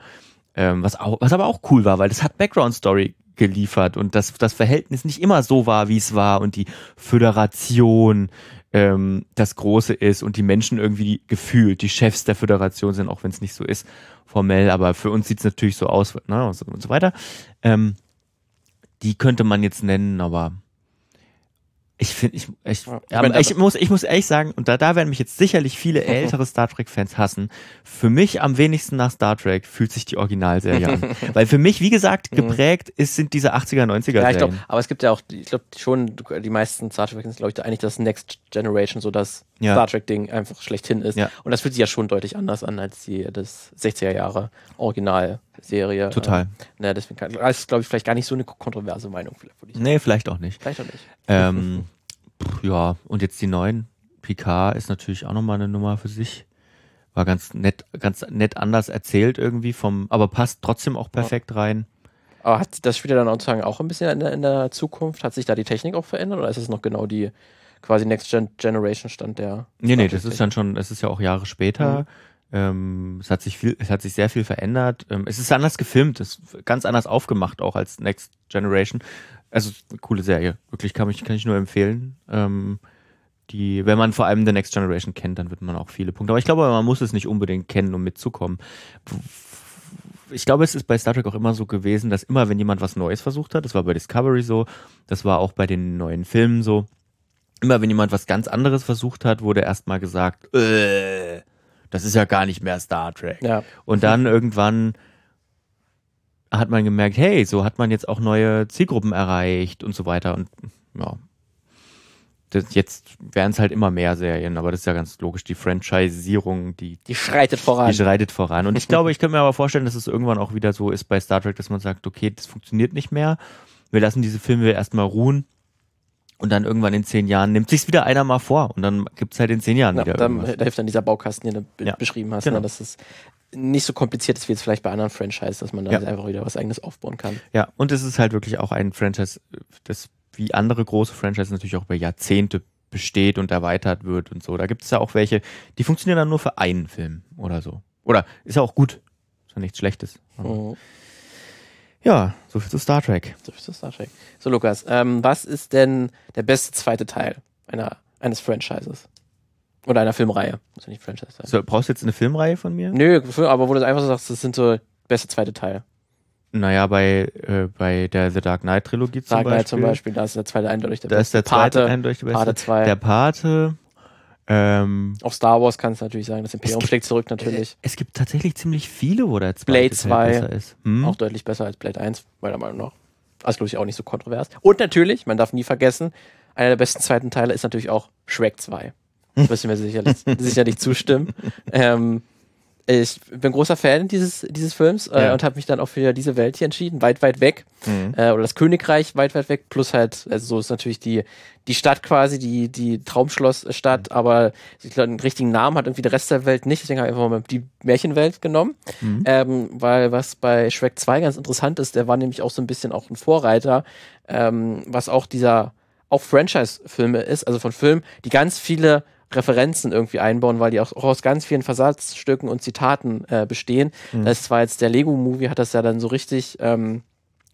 Ähm, was, auch, was aber auch cool war, weil das hat Background Story geliefert und dass das Verhältnis nicht immer so war, wie es war und die Föderation ähm, das Große ist und die Menschen irgendwie gefühlt die Chefs der Föderation sind, auch wenn es nicht so ist formell, aber für uns sieht es natürlich so aus ne, und, so, und so weiter. Ähm, die könnte man jetzt nennen, aber ich finde, ich, ich, Ja, ich mein, ich muss, ich muss ehrlich sagen, und da, da werden mich jetzt sicherlich viele ältere Star Trek-Fans hassen. Für mich am wenigsten nach Star Trek fühlt sich die Originalserie an. Weil für mich, wie gesagt, geprägt ist, sind diese 80er, 90er Ja, ich glaube, aber es gibt ja auch, ich glaube schon, die meisten Star Trek sind, glaube ich, eigentlich das Next Generation, so das Ja. Star Trek-Ding einfach schlechthin ist. Ja. Und das fühlt sich ja schon deutlich anders an als die das 60er Jahre Originalserie. Total. Ähm, ne, deswegen kann, das ist, glaube ich, vielleicht gar nicht so eine kontroverse Meinung. Vielleicht, Nee, vielleicht auch nicht. vielleicht auch nicht. Ähm, ja, und jetzt die neuen. Picard ist natürlich auch nochmal eine Nummer für sich. War ganz nett, ganz nett anders erzählt irgendwie vom, aber passt trotzdem auch perfekt rein. Aber hat das spielt ja dann auch ein bisschen in der, in der Zukunft? Hat sich da die Technik auch verändert oder ist es noch genau die quasi Next Gen Generation Stand der? Nee, nee, das ist dann schon, es ist ja auch Jahre später. Ähm, es hat sich viel, es hat sich sehr viel verändert. Ähm, es ist anders gefilmt, es ist ganz anders aufgemacht auch als Next Generation. Also eine coole Serie, wirklich kann ich kann ich nur empfehlen. Ähm, die, wenn man vor allem The Next Generation kennt, dann wird man auch viele Punkte. Aber ich glaube, man muss es nicht unbedingt kennen, um mitzukommen. Ich glaube, es ist bei Star Trek auch immer so gewesen, dass immer, wenn jemand was Neues versucht hat, das war bei Discovery so, das war auch bei den neuen Filmen so, immer wenn jemand was ganz anderes versucht hat, wurde erstmal gesagt, äh, das ist ja gar nicht mehr Star Trek. Ja. Und dann irgendwann hat man gemerkt, hey, so hat man jetzt auch neue Zielgruppen erreicht und so weiter. Und ja, das, jetzt werden es halt immer mehr Serien, aber das ist ja ganz logisch, die Franchisierung, die, Die schreitet voran. die schreitet voran. Und ich glaube, ich könnte mir aber vorstellen, dass es irgendwann auch wieder so ist bei Star Trek, dass man sagt, okay, das funktioniert nicht mehr. Wir lassen diese Filme erstmal ruhen. Und dann irgendwann in zehn Jahren nimmt sich's wieder einer mal vor. Und dann gibt's halt in zehn Jahren Ja, wieder dann, irgendwas. da hilft dann dieser Baukasten, den du Ja, beschrieben hast, genau. ne, dass es nicht so kompliziert ist wie jetzt vielleicht bei anderen Franchises, dass man da Ja. einfach wieder was eigenes aufbauen kann. Ja, und es ist halt wirklich auch ein Franchise, das wie andere große Franchises natürlich auch über Jahrzehnte besteht und erweitert wird und so. Da gibt es ja auch welche, die funktionieren dann nur für einen Film oder so. Oder ist ja auch gut. Ist ja nichts Schlechtes. Mhm. Ja, so viel zu Star Trek. So ist das Star Trek. So, Lukas, ähm, was ist denn der beste zweite Teil einer, eines Franchises? Oder einer Filmreihe? Muss ja nicht Franchise sein. So, brauchst du jetzt eine Filmreihe von mir? Nö, aber wo du einfach so sagst, das sind so beste zweite Teil. Naja, bei, äh, bei der The Dark Knight Trilogie zum Dark Beispiel. Knight zum Beispiel, da ist der zweite eindeutig der Da ist beste. der zweite Pate, eindeutig der beste. Pate 2. Der Pate. Ähm, Auch Star Wars kann es natürlich sagen, das Imperium gibt- schlägt zurück natürlich. es gibt tatsächlich ziemlich viele, wo der zweite Blade Teil 2. besser ist. Hm? Auch deutlich besser als Blade 1, meiner Meinung nach. Also, glaube ich, auch nicht so kontrovers. Und natürlich, man darf nie vergessen, einer der besten zweiten Teile ist natürlich auch Shrek 2. Hm. Wirst du mir sicherlich, sicherlich zustimmen. Ähm, ich bin großer Fan dieses, dieses Films äh, Ja. und habe mich dann auch für diese Welt hier entschieden, weit, weit weg. Mhm. Äh, oder das Königreich weit, weit weg, plus halt, also so ist natürlich die, die Stadt quasi, die, die Traumschlossstadt, Mhm. aber ich glaube, einen richtigen Namen hat irgendwie der Rest der Welt nicht, deswegen habe ich einfach mal die Märchenwelt genommen. Mhm. Ähm, weil was bei Shrek 2 ganz interessant ist, der war nämlich auch so ein bisschen auch ein Vorreiter, ähm, was auch dieser auch Franchise-Filme ist, also von Filmen, die ganz viele Referenzen irgendwie einbauen, weil die auch, auch aus ganz vielen Versatzstücken und Zitaten äh, bestehen. Mhm. Das war jetzt der Lego-Movie, hat das ja dann so richtig, ähm,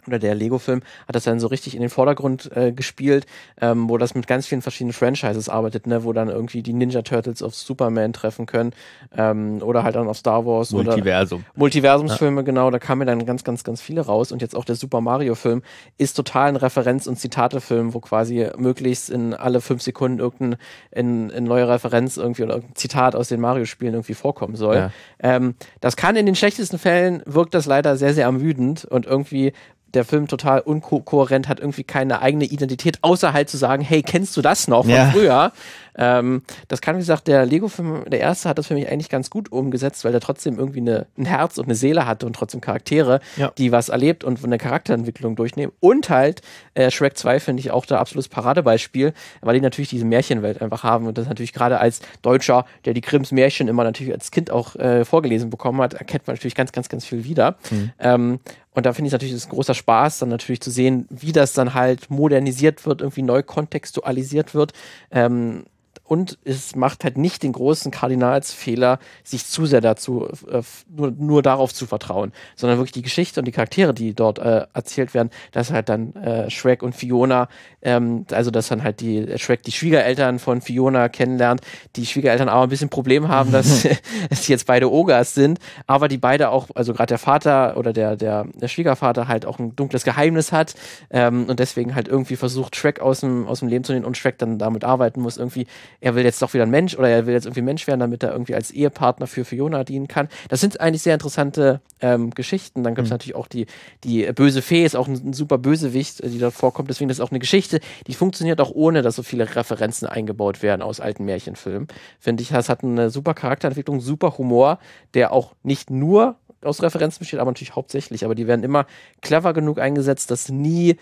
oder der Lego-Film hat das dann so richtig in den Vordergrund äh, gespielt, ähm, wo das mit ganz vielen verschiedenen Franchises arbeitet, ne, wo dann irgendwie die Ninja Turtles auf Superman treffen können ähm, oder halt dann auf Star Wars oder Multiversum. Multiversumsfilme, genau, da kamen dann ganz, ganz, ganz viele raus. Und jetzt auch der Super Mario-Film ist total ein Referenz- und Zitate-Film, wo quasi möglichst in alle fünf Sekunden irgendein in, in neue Referenz irgendwie oder irgendein Zitat aus den Mario-Spielen irgendwie vorkommen soll. Ja. Ähm, das kann in den schlechtesten Fällen wirkt das leider sehr, sehr ermüdend und irgendwie der Film total unkohärent, hat irgendwie keine eigene Identität, außer halt zu sagen, hey, kennst du das noch von Ja. früher? Ähm, das kann, wie gesagt, der Lego-Film, der erste hat das für mich eigentlich ganz gut umgesetzt, weil der trotzdem irgendwie eine, ein Herz und eine Seele hatte und trotzdem Charaktere, Ja. die was erlebt und eine Charakterentwicklung durchnehmen. Und halt, äh, Shrek 2 finde ich auch da absolutes Paradebeispiel, weil die natürlich diese Märchenwelt einfach haben und das natürlich gerade als Deutscher, der die Grimms Märchen immer natürlich als Kind auch äh, vorgelesen bekommen hat, erkennt man natürlich ganz, ganz, ganz viel wieder. Ähm, und da finde ich natürlich das ist ein großer Spaß, dann natürlich zu sehen, wie das dann halt modernisiert wird, irgendwie neu kontextualisiert wird. Ähm, und es macht halt nicht den großen Kardinalsfehler, sich zu sehr dazu, äh, nur, nur darauf zu vertrauen, sondern wirklich die Geschichte und die Charaktere, die dort äh, erzählt werden, dass halt dann äh, Shrek und Fiona, ähm, also dass dann halt die Shrek die Schwiegereltern von Fiona kennenlernt, die Schwiegereltern aber ein bisschen Problem haben, dass, dass sie jetzt beide Ogas sind, aber die beide auch, also gerade der Vater oder der, der, der Schwiegervater halt auch ein dunkles Geheimnis hat ähm, und deswegen halt irgendwie versucht, Shrek aus dem, aus dem Leben zu nehmen und Shrek dann damit arbeiten muss, irgendwie, er will jetzt doch wieder ein Mensch oder er will jetzt irgendwie Mensch werden, damit er irgendwie als Ehepartner für Fiona dienen kann. Das sind eigentlich sehr interessante ähm, Geschichten. Dann gibt es mhm. natürlich auch die, die böse Fee, ist auch ein, ein super Bösewicht, die da vorkommt. Deswegen ist das auch eine Geschichte, die funktioniert auch ohne, dass so viele Referenzen eingebaut werden aus alten Märchenfilmen. Finde ich, das hat eine super Charakterentwicklung, super Humor, der auch nicht nur aus Referenzen besteht, aber natürlich hauptsächlich. Aber die werden immer clever genug eingesetzt, dass nie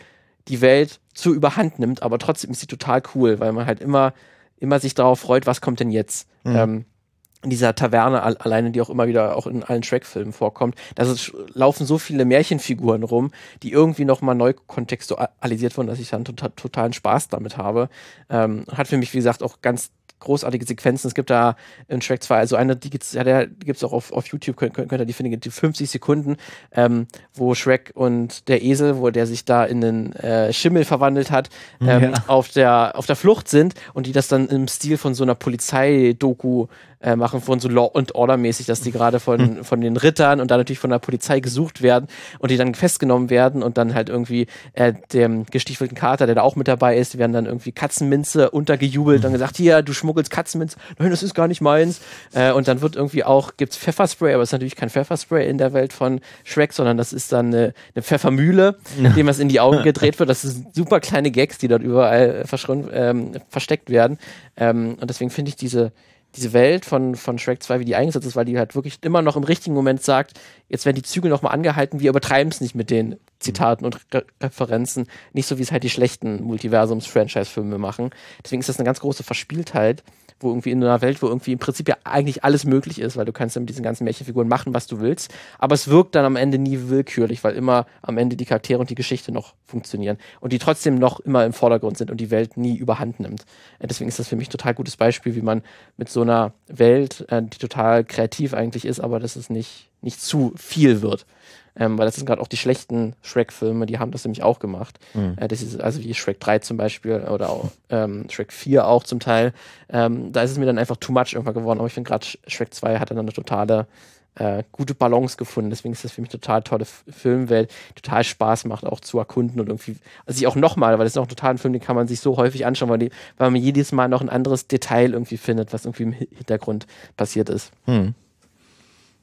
die Welt zu überhand nimmt, aber trotzdem ist sie total cool, weil man halt immer, immer sich darauf freut, was kommt denn jetzt. Mhm. Ähm, in dieser Taverne alleine, die auch immer wieder auch in allen Track-Filmen vorkommt, da laufen so viele Märchenfiguren rum, die irgendwie nochmal neu kontextualisiert wurden, dass ich dann tota-, totalen Spaß damit habe. Ähm, hat für mich, wie gesagt, auch ganz großartige Sequenzen. Es gibt da in Shrek 2, also eine, die gibt's, ja, der gibt's auch auf, auf YouTube, könnt, könnt ihr die finden, die 50 Sekunden, ähm, wo Shrek und der Esel, wo der sich da in den äh, Schimmel verwandelt hat, ähm, ja. auf der, auf der Flucht sind und die das dann im Stil von so einer Polizeidoku äh, machen von so Law and Order mäßig, dass die gerade von, hm. von den Rittern und dann natürlich von der Polizei gesucht werden und die dann festgenommen werden und dann halt irgendwie äh, dem gestiefelten Kater, der da auch mit dabei ist, werden dann irgendwie Katzenminze untergejubelt und gesagt, hier, du schmuggelst Katzenminze, nein, das ist gar nicht meins. Äh, und dann wird irgendwie auch, gibt's Pfefferspray, aber es ist natürlich kein Pfefferspray in der Welt von Shrek, sondern das ist dann eine, eine Pfeffermühle, dem was in die Augen gedreht wird. Das sind super kleine Gags, die dort überall ähm, versteckt werden. Ähm, und deswegen finde ich diese, diese Welt von, von Shrek 2, wie die eingesetzt ist, weil die halt wirklich immer noch im richtigen Moment sagt, jetzt werden die Zügel nochmal angehalten, wir übertreiben es nicht mit den Zitaten und Re Referenzen, nicht so wie es halt die schlechten Multiversums-Franchise-Filme machen. Deswegen ist das eine ganz große Verspieltheit wo irgendwie in einer Welt, wo irgendwie im Prinzip ja eigentlich alles möglich ist, weil du kannst ja mit diesen ganzen Märchenfiguren machen, was du willst. Aber es wirkt dann am Ende nie willkürlich, weil immer am Ende die Charaktere und die Geschichte noch funktionieren und die trotzdem noch immer im Vordergrund sind und die Welt nie überhand nimmt. Äh, deswegen ist das für mich ein total gutes Beispiel, wie man mit so einer Welt, äh, die total kreativ eigentlich ist, aber dass es nicht, nicht zu viel wird. Ähm, weil das sind gerade auch die schlechten Shrek-Filme, die haben das nämlich auch gemacht. Mhm. Äh, das ist also wie Shrek 3 zum Beispiel oder auch ähm, Shrek 4 auch zum Teil. Ähm, da ist es mir dann einfach too much irgendwann geworden. Aber ich finde gerade Shrek 2 hat dann eine totale äh, gute Balance gefunden. Deswegen ist das für mich total tolle Filmwelt, total Spaß macht auch zu erkunden und irgendwie, also ich auch nochmal, weil das ist auch total ein Film, den kann man sich so häufig anschauen, weil, die, weil man jedes Mal noch ein anderes Detail irgendwie findet, was irgendwie im Hintergrund passiert ist. Hm.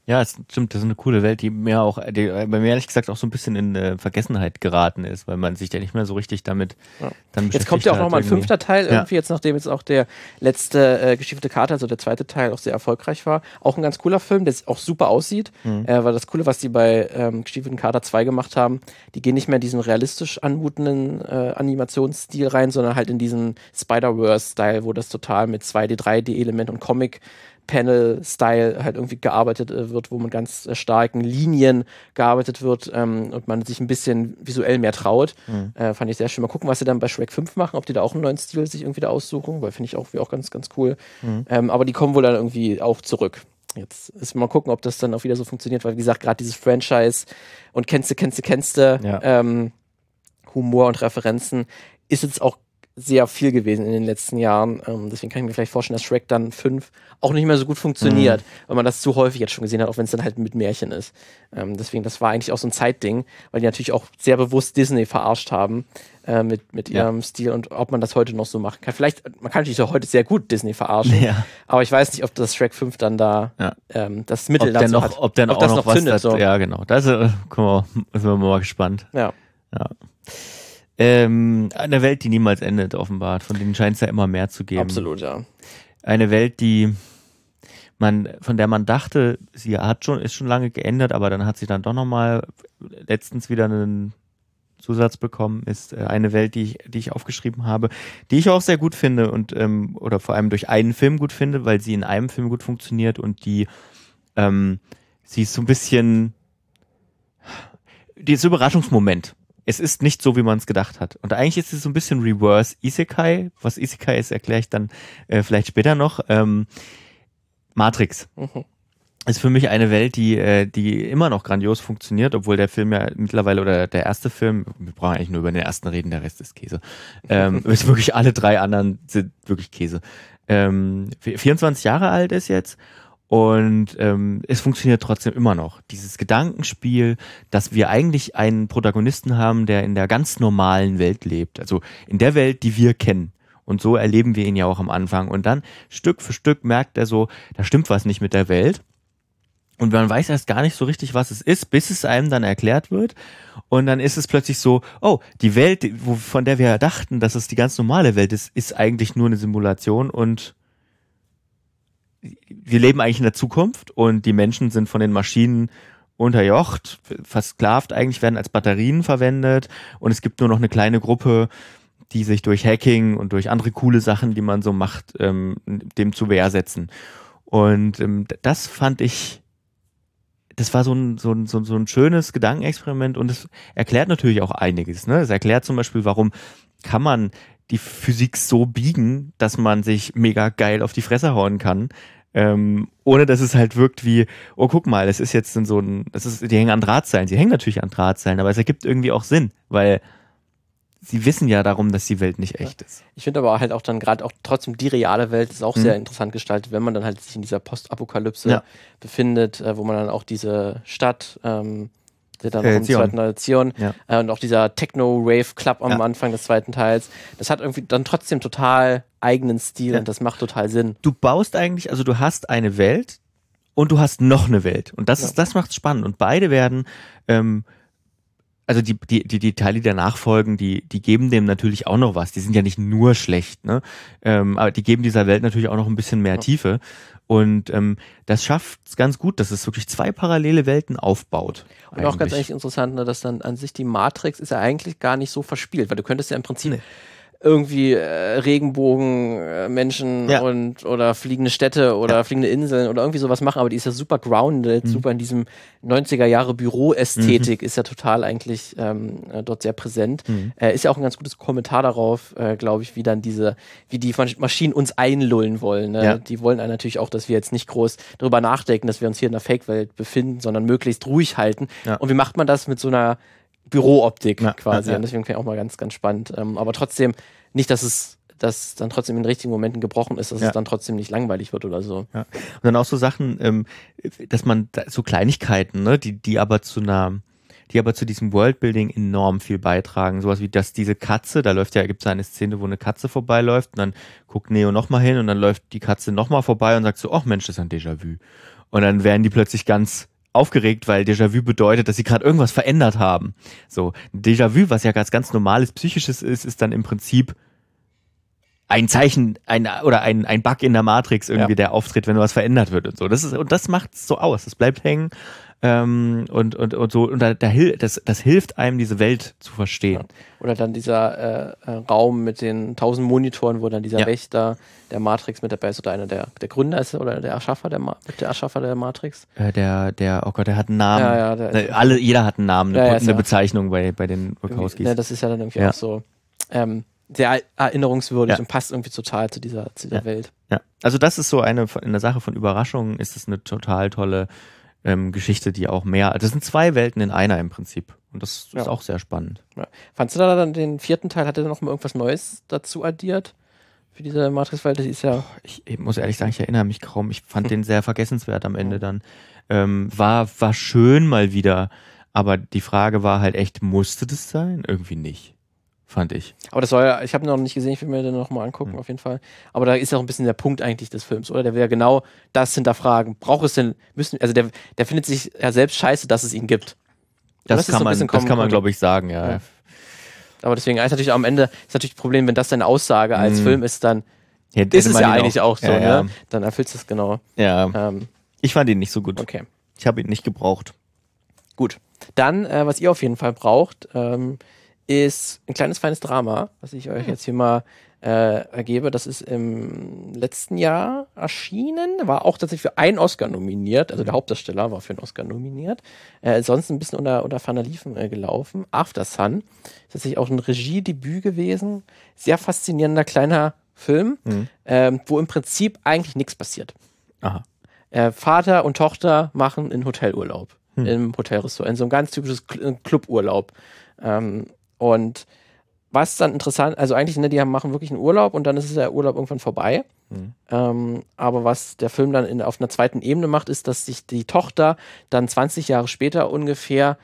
Ja, es stimmt, das ist eine coole Welt, die mir auch, die bei mir ehrlich gesagt auch so ein bisschen in äh, Vergessenheit geraten ist, weil man sich ja nicht mehr so richtig damit ja. dann Jetzt kommt ja auch nochmal ein fünfter Teil irgendwie, ja. jetzt nachdem jetzt auch der letzte äh, geschiefte Karte, also der zweite Teil auch sehr erfolgreich war. Auch ein ganz cooler Film, der auch super aussieht, mhm. äh, weil das Coole, was die bei ähm, gestiefelten Kater 2 gemacht haben, die gehen nicht mehr in diesen realistisch anmutenden äh, Animationsstil rein, sondern halt in diesen Spider-Verse-Style, wo das total mit 2D, 3D-Element und Comic Panel-Style halt irgendwie gearbeitet äh, wird, wo man ganz äh, starken Linien gearbeitet wird ähm, und man sich ein bisschen visuell mehr traut. Mhm. Äh, fand ich sehr schön. Mal gucken, was sie dann bei Shrek 5 machen, ob die da auch einen neuen Stil sich irgendwie da aussuchen, weil finde ich auch, auch ganz, ganz cool. Mhm. Ähm, aber die kommen wohl dann irgendwie auch zurück. Jetzt ist mal gucken, ob das dann auch wieder so funktioniert, weil wie gesagt, gerade dieses Franchise und kennst du, kennst du, kennst du, ja. ähm, Humor und Referenzen ist jetzt auch sehr viel gewesen in den letzten Jahren. Ähm, deswegen kann ich mir vielleicht vorstellen, dass Shrek dann 5 auch nicht mehr so gut funktioniert, mhm. weil man das zu häufig jetzt schon gesehen hat, auch wenn es dann halt mit Märchen ist. Ähm, deswegen, das war eigentlich auch so ein Zeitding, weil die natürlich auch sehr bewusst Disney verarscht haben äh, mit, mit ihrem ja. Stil und ob man das heute noch so machen kann. Vielleicht, man kann natürlich auch heute sehr gut Disney verarschen, ja. aber ich weiß nicht, ob das Shrek 5 dann da ja. ähm, das Mittel ob dazu noch, hat. Ob, denn ob auch das noch, noch zündet. Hat, so. Ja, genau. Da äh, sind wir mal gespannt. Ja. ja. Ähm, eine Welt, die niemals endet, offenbart. Von denen scheint es ja immer mehr zu geben. Absolut, ja. Eine Welt, die man, von der man dachte, sie hat schon, ist schon lange geändert, aber dann hat sie dann doch nochmal letztens wieder einen Zusatz bekommen, ist äh, eine Welt, die ich, die ich aufgeschrieben habe, die ich auch sehr gut finde und ähm, oder vor allem durch einen Film gut finde, weil sie in einem Film gut funktioniert und die ähm, sie ist so ein bisschen dieses Überraschungsmoment es ist nicht so, wie man es gedacht hat. Und eigentlich ist es so ein bisschen Reverse Isekai. Was Isekai ist, erkläre ich dann äh, vielleicht später noch. Ähm, Matrix. Mhm. Ist für mich eine Welt, die, äh, die immer noch grandios funktioniert, obwohl der Film ja mittlerweile oder der erste Film, wir brauchen eigentlich nur über den ersten reden, der Rest ist Käse. Ähm, ist wirklich alle drei anderen sind wirklich Käse. Ähm, 24 Jahre alt ist jetzt und ähm, es funktioniert trotzdem immer noch. Dieses Gedankenspiel, dass wir eigentlich einen Protagonisten haben, der in der ganz normalen Welt lebt. Also in der Welt, die wir kennen. Und so erleben wir ihn ja auch am Anfang. Und dann Stück für Stück merkt er so, da stimmt was nicht mit der Welt. Und man weiß erst gar nicht so richtig, was es ist, bis es einem dann erklärt wird. Und dann ist es plötzlich so, oh, die Welt, von der wir dachten, dass es die ganz normale Welt ist, ist eigentlich nur eine Simulation und wir leben eigentlich in der Zukunft und die Menschen sind von den Maschinen unterjocht, versklavt eigentlich, werden als Batterien verwendet und es gibt nur noch eine kleine Gruppe, die sich durch Hacking und durch andere coole Sachen, die man so macht, ähm, dem zu Wehr setzen. Und ähm, das fand ich, das war so ein, so, ein, so, ein, schönes Gedankenexperiment und es erklärt natürlich auch einiges. Ne? Es erklärt zum Beispiel, warum kann man die Physik so biegen, dass man sich mega geil auf die Fresse hauen kann. Ähm, ohne dass es halt wirkt wie, oh guck mal, es ist jetzt in so ein, das ist, die hängen an Drahtseilen. Sie hängen natürlich an Drahtseilen, aber es ergibt irgendwie auch Sinn, weil sie wissen ja darum, dass die Welt nicht echt ist. Ich finde aber halt auch dann gerade auch trotzdem die reale Welt ist auch Mhm. sehr interessant gestaltet, wenn man dann halt sich in dieser Postapokalypse Ja. befindet, äh, wo man dann auch diese Stadt, ähm, der dann Äh, im zweiten Teil Zion Ja. äh, und auch dieser Techno-Rave-Club am Ja. Anfang des zweiten Teils, das hat irgendwie dann trotzdem total eigenen Stil Ja. und das macht total Sinn. Du baust eigentlich, also du hast eine Welt und du hast noch eine Welt. Und das ist, das macht's spannend. Und beide werden, ähm, also die, die, die, die Teile der Nachfolgen, die, die geben dem natürlich auch noch was. Die sind ja nicht nur schlecht, ne? Ähm, aber die geben dieser Welt natürlich auch noch ein bisschen mehr Ja. Tiefe. Und ähm, das schafft es ganz gut, dass es wirklich zwei parallele Welten aufbaut. Und auch ganz eigentlich interessant, ne, dass dann an sich die Matrix ist ja eigentlich gar nicht so verspielt, weil du könntest ja im Prinzip Nee. Irgendwie äh, Regenbogen, äh, Menschen Ja. und oder fliegende Städte oder fliegende Inseln oder irgendwie sowas machen, aber die ist ja super grounded, Mhm. super in diesem 90er Jahre Büroästhetik, ist ja total eigentlich ähm, äh, dort sehr präsent. Mhm. Äh, ist ja auch ein ganz gutes Kommentar darauf, äh, glaube ich, wie dann diese, wie die Masch- Maschinen uns einlullen wollen. Ne? Ja. Die wollen einen natürlich auch, dass wir jetzt nicht groß darüber nachdenken, dass wir uns hier in einer Fake-Welt befinden, sondern möglichst ruhig halten. Ja. Und wie macht man das mit so einer Bürooptik Ja, quasi? ja, ja. Und deswegen finde ich auch mal ganz, ganz spannend. Ähm, aber trotzdem, nicht, dass es dass dann trotzdem in den richtigen Momenten gebrochen ist, dass Ja. es dann trotzdem nicht langweilig wird oder so. Ja. Und dann auch so Sachen, ähm, dass man da, so Kleinigkeiten, ne, die, die aber zu einer, die aber zu diesem Worldbuilding enorm viel beitragen. Sowas wie, dass diese Katze, da läuft ja, gibt es eine Szene, wo eine Katze vorbeiläuft und dann guckt Neo nochmal hin und dann läuft die Katze nochmal vorbei und sagt so, ach Mensch, das ist ein Déjà-vu. Und dann werden die plötzlich ganz aufgeregt, weil Déjà-vu bedeutet, dass sie gerade irgendwas verändert haben. So, Déjà-vu, was ja ganz, ganz normales Psychisches ist, ist dann im Prinzip ein Zeichen ein, oder ein, ein Bug in der Matrix irgendwie, Ja. der auftritt, wenn was verändert wird und so. Das ist, und das macht es so aus. Das bleibt hängen. Ähm, und, und, und so, und da, da das, das hilft einem, diese Welt zu verstehen. Oder dann dieser äh, äh, Raum mit den tausend Monitoren, wo dann dieser Ja. Wächter der Matrix mit dabei ist oder einer der, der Gründer ist oder der Erschaffer der, Ma der Erschaffer der Matrix. Äh, der, der, oh Gott, der hat einen Namen. Ja, ja, der- Ne, Alle, jeder hat einen Namen, eine, Ja, ja, eine ja- Bezeichnung bei, bei den Wachowskis. ne, das ist ja dann irgendwie Ja. auch so ähm, sehr erinnerungswürdig Ja. und passt irgendwie total zu dieser, zu dieser Ja. Welt. Ja, also das ist so eine, von- eine Sache von Überraschungen, ist es eine total tolle ähm, Geschichte, die auch mehr, das sind zwei Welten in einer im Prinzip. Und das Ja. ist auch sehr spannend. Ja. Fandst du da dann den vierten Teil, hat er da noch mal irgendwas Neues dazu addiert? Für diese Matrix-Welt, die ist ja. Ich, ich muss ehrlich sagen, ich erinnere mich kaum. Ich fand den sehr vergessenswert am Ende dann. Ähm, war, war schön mal wieder, aber die Frage war halt echt, musste das sein? Irgendwie nicht. Fand ich. Aber das soll ja, ich habe noch nicht gesehen, ich will mir den noch mal angucken, Hm. auf jeden Fall. Aber da ist auch ein bisschen der Punkt eigentlich des Films, oder? Der will ja genau das hinterfragen. Braucht es denn, müssen, also der, der findet sich ja selbst scheiße, dass es ihn gibt. Das, kann so man, das kann man, kommen- glaube ich, sagen, ja. Ja. Aber deswegen ist natürlich am Ende, ist natürlich das Problem, wenn das deine Aussage als Hm. Film ist, dann Ja, ist es man ja ihn eigentlich auch, so, ja, ja. ne? Dann erfüllst du es genau. Ja, Ähm, ich fand ihn nicht so gut. okay. Ich habe ihn nicht gebraucht. Gut. Dann, äh, was ihr auf jeden Fall braucht, ähm, ist ein kleines feines Drama, was ich euch jetzt hier mal äh, ergebe. Das ist im letzten Jahr erschienen, war auch tatsächlich für einen Oscar nominiert, also der Hauptdarsteller war für einen Oscar nominiert. Äh, sonst ein bisschen unter, unter Ferner Liefen äh, gelaufen. After Sun ist tatsächlich auch ein Regiedebüt gewesen. Sehr faszinierender kleiner Film, Mhm. ähm, wo im Prinzip eigentlich nichts passiert. Aha. Äh, Vater und Tochter machen einen Hotelurlaub Hm. im Hotelressort, in so ein ganz typisches Cl- äh, Cluburlaub. Ähm, und was dann interessant, also eigentlich, ne, die haben, machen wirklich einen Urlaub und dann ist der Urlaub irgendwann vorbei. Mhm. Ähm, aber was der Film dann in, auf einer zweiten Ebene macht, ist, dass sich die Tochter dann 20 Jahre später ungefähr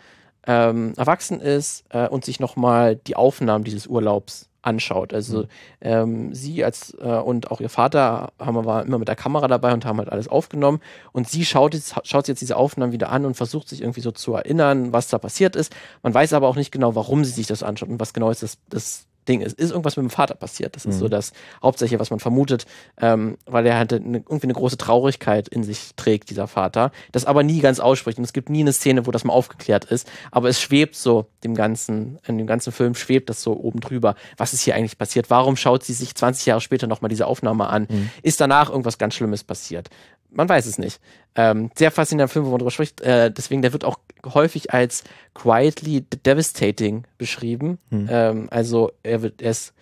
ähm, erwachsen ist äh, und sich nochmal die Aufnahmen dieses Urlaubs anschaut. Also ähm, sie als äh, und auch ihr Vater haben war immer mit der Kamera dabei und haben halt alles aufgenommen. Und sie schaut, jetzt, schaut jetzt diese Aufnahmen wieder an und versucht sich irgendwie so zu erinnern, was da passiert ist. Man weiß aber auch nicht genau, warum sie sich das anschaut und was genau ist das, das Ding ist. Ist irgendwas mit dem Vater passiert? Das ist Mhm. so das Hauptsächliche, was man vermutet, ähm, weil er halt eine, irgendwie eine große Traurigkeit in sich trägt, dieser Vater, das aber nie ganz ausspricht. Und es gibt nie eine Szene, wo das mal aufgeklärt ist, aber es schwebt so dem ganzen, in dem ganzen Film schwebt das so oben drüber. Was ist hier eigentlich passiert? Warum schaut sie sich 20 Jahre später nochmal diese Aufnahme an? Mhm. Ist danach irgendwas ganz Schlimmes passiert? Man weiß es nicht. Ähm, sehr faszinierender Film, wo man drüber spricht. Äh, deswegen, der wird auch häufig als quietly devastating beschrieben. Hm. Ähm, also er wird, er ist,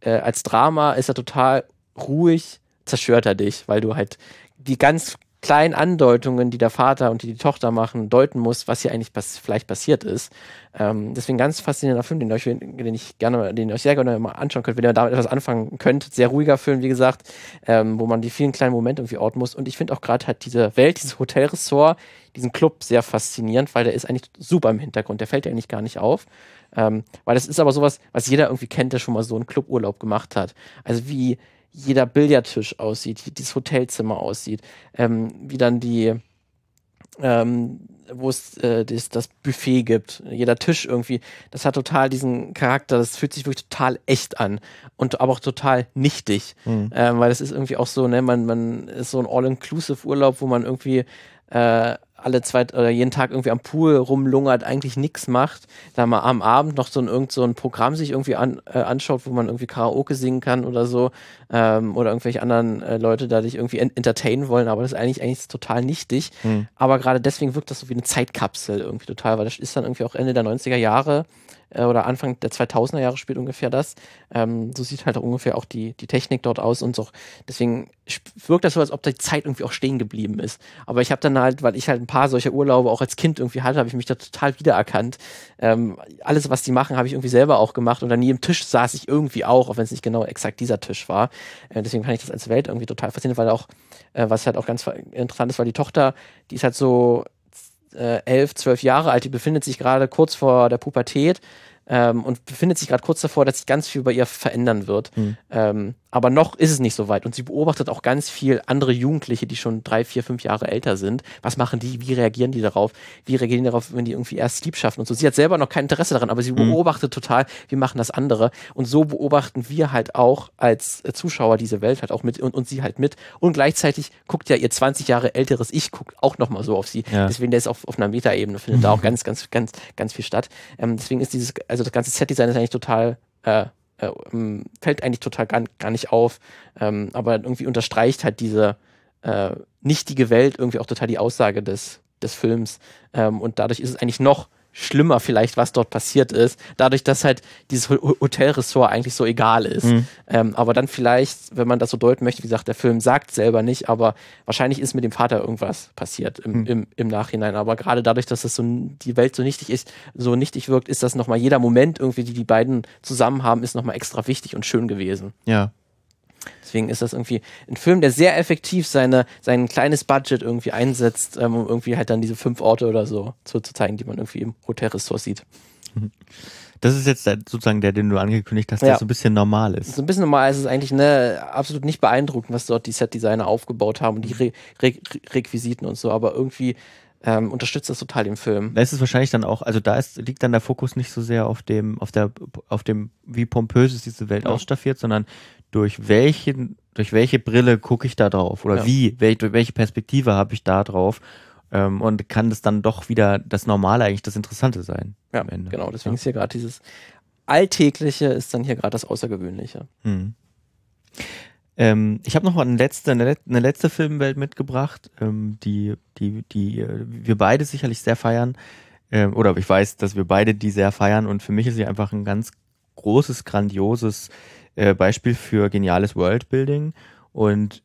äh, als Drama ist er total ruhig, zerstört er dich, weil du halt die ganz kleinen Andeutungen, die der Vater und die, die Tochter machen, deuten musst, was hier eigentlich pass vielleicht passiert ist. Ähm, deswegen ganz faszinierender Film, den, euch, den ich gerne, den ihr euch sehr gerne mal anschauen könnt, wenn ihr damit etwas anfangen könnt. Sehr ruhiger Film, wie gesagt, ähm, wo man die vielen kleinen Momente irgendwie orten muss. Und ich finde auch gerade halt diese Welt, dieses Hotelressort, diesen Club sehr faszinierend, weil der ist eigentlich super im Hintergrund. Der fällt ja eigentlich gar nicht auf. Ähm, weil das ist aber sowas, was jeder irgendwie kennt, der schon mal so einen Cluburlaub gemacht hat. Also wie jeder Billardtisch aussieht, wie dieses Hotelzimmer aussieht, ähm, wie dann die, ähm, wo es äh, das, das Buffet gibt, jeder Tisch irgendwie, das hat total diesen Charakter, das fühlt sich wirklich total echt an und aber auch total nichtig, Mhm. ähm, weil das ist irgendwie auch so, ne, man, man ist so ein All-Inclusive-Urlaub, wo man irgendwie äh, alle zwei oder jeden Tag irgendwie am Pool rumlungert, eigentlich nichts macht, da mal am Abend noch so ein irgend so ein Programm sich irgendwie an, äh, anschaut, wo man irgendwie Karaoke singen kann oder so ähm, oder irgendwelche anderen äh, Leute da dich irgendwie en entertainen wollen, aber das ist eigentlich eigentlich total nichtig. Mhm. Aber gerade deswegen wirkt das so wie eine Zeitkapsel irgendwie total, weil das ist dann irgendwie auch Ende der 90er Jahre äh, oder Anfang der 2000er Jahre spielt ungefähr das. Ähm, so sieht halt auch ungefähr auch die, die Technik dort aus und so. Deswegen wirkt das so, als ob die Zeit irgendwie auch stehen geblieben ist. Aber ich habe dann halt, weil ich halt ein paar solcher Urlaube auch als Kind irgendwie hatte, habe ich mich da total wiedererkannt. Ähm, alles, was die machen, habe ich irgendwie selber auch gemacht und an jedem Tisch saß ich irgendwie auch, auch wenn es nicht genau exakt dieser Tisch war. Äh, deswegen fand ich das als Welt irgendwie total faszinierend, weil auch, äh, was halt auch ganz interessant ist, weil die Tochter, die ist halt so äh, elf, zwölf Jahre alt, die befindet sich gerade kurz vor der Pubertät ähm, und befindet sich gerade kurz davor, dass sich ganz viel bei ihr verändern wird. Mhm. Ähm, aber noch ist es nicht so weit und sie beobachtet auch ganz viel andere Jugendliche, die schon drei, vier, fünf Jahre älter sind. Was machen die? Wie reagieren die darauf? Wie reagieren die darauf, wenn die irgendwie erst Sleep schaffen und so? Sie hat selber noch kein Interesse daran, aber sie beobachtet total, wie machen das andere. Und so beobachten wir halt auch als Zuschauer diese Welt halt auch mit und, und sie halt mit. Und gleichzeitig guckt ja ihr 20 Jahre älteres Ich guckt auch nochmal so auf sie. Ja. Deswegen der ist auf, auf einer Metaebene, findet da auch ganz, ganz, ganz, ganz viel statt. Ähm, deswegen ist dieses, also das ganze Setdesign ist eigentlich total, äh, äh, ähm, fällt eigentlich total gar, gar nicht auf, ähm, aber irgendwie unterstreicht halt diese äh, nichtige Welt irgendwie auch total die Aussage des, des Films. Ähm, und dadurch ist es eigentlich noch schlimmer vielleicht, was dort passiert ist, dadurch, dass halt dieses Ho- Hotelressort eigentlich so egal ist. Mhm. Ähm, aber dann vielleicht, wenn man das so deuten möchte, wie gesagt, der Film sagt selber nicht, aber wahrscheinlich ist mit dem Vater irgendwas passiert im, Mhm. im, im Nachhinein. Aber gerade dadurch, dass das so die Welt so nichtig ist, so nichtig wirkt, ist das nochmal jeder Moment irgendwie, die die beiden zusammen haben, ist nochmal extra wichtig und schön gewesen. Ja. Deswegen ist das irgendwie ein Film, der sehr effektiv seine, sein kleines Budget irgendwie einsetzt, ähm, um irgendwie halt dann diese fünf Orte oder so zu, zu zeigen, die man irgendwie im Hotelressort sieht. Das ist jetzt der, sozusagen der, den du angekündigt hast, der Ja. so ein bisschen normal ist. So ein bisschen normal ist es eigentlich ne, absolut nicht beeindruckend, was dort die Setdesigner aufgebaut haben und die Re Re Requisiten und so, aber irgendwie ähm, unterstützt das total den Film. Da ist es wahrscheinlich dann auch, also da ist, liegt dann der Fokus nicht so sehr auf dem, auf der, auf dem, wie pompös ist diese Welt Ja. ausstaffiert, sondern durch welchen, durch welche Brille gucke ich da drauf oder Ja. wie, wel, durch welche Perspektive habe ich da drauf ähm, und kann das dann doch wieder das Normale eigentlich das Interessante sein. Ja, am Ende. genau. Deswegen Ja. ist hier gerade dieses Alltägliche ist dann hier gerade das Außergewöhnliche. Hm. Ähm, ich habe noch eine letzte, eine, eine, letzte Filmwelt mitgebracht, ähm, die, die, die äh, wir beide sicherlich sehr feiern. Ähm, oder ich weiß, dass wir beide die sehr feiern und für mich ist sie einfach ein ganz großes, grandioses äh, Beispiel für geniales Worldbuilding. Und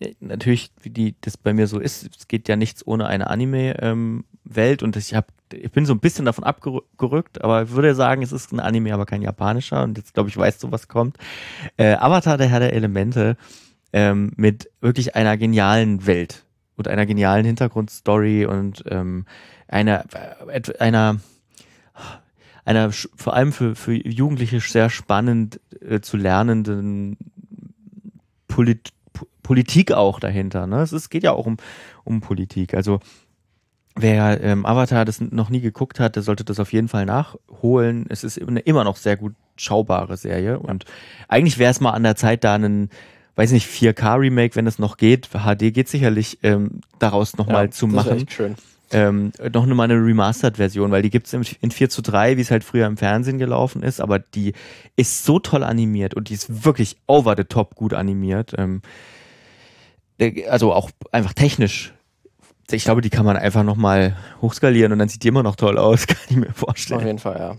äh, natürlich, wie die, das bei mir so ist, es geht ja nichts ohne eine Anime-Welt ähm, und ich habe ich bin so ein bisschen davon abgerückt, aber ich würde sagen, es ist ein Anime, aber kein japanischer. Und jetzt glaube ich, weißt du, was kommt. Äh, Avatar, der Herr der Elemente, ähm, mit wirklich einer genialen Welt und einer genialen Hintergrundstory und ähm, einer, äh, einer, einer vor allem für, für Jugendliche sehr spannend äh, zu lernenden Polit Politik auch dahinter. Ne? Es ist, geht ja auch um, um Politik. Also wer ähm, Avatar das noch nie geguckt hat, der sollte das auf jeden Fall nachholen. Es ist eine immer noch sehr gut schaubare Serie und eigentlich wäre es mal an der Zeit, da einen, weiß nicht, 4K-Remake, wenn es noch geht, HD geht sicherlich, ähm, daraus nochmal ja, zu machen. Das ist echt schön. Ähm, noch mal eine Remastered-Version, weil die gibt's in 4 zu 3, wie es halt früher im Fernsehen gelaufen ist, aber die ist so toll animiert und die ist wirklich over the top gut animiert. Ähm, äh, also auch einfach technisch ich glaube, die kann man einfach nochmal hochskalieren und dann sieht die immer noch toll aus, kann ich mir vorstellen. Auf jeden Fall, ja.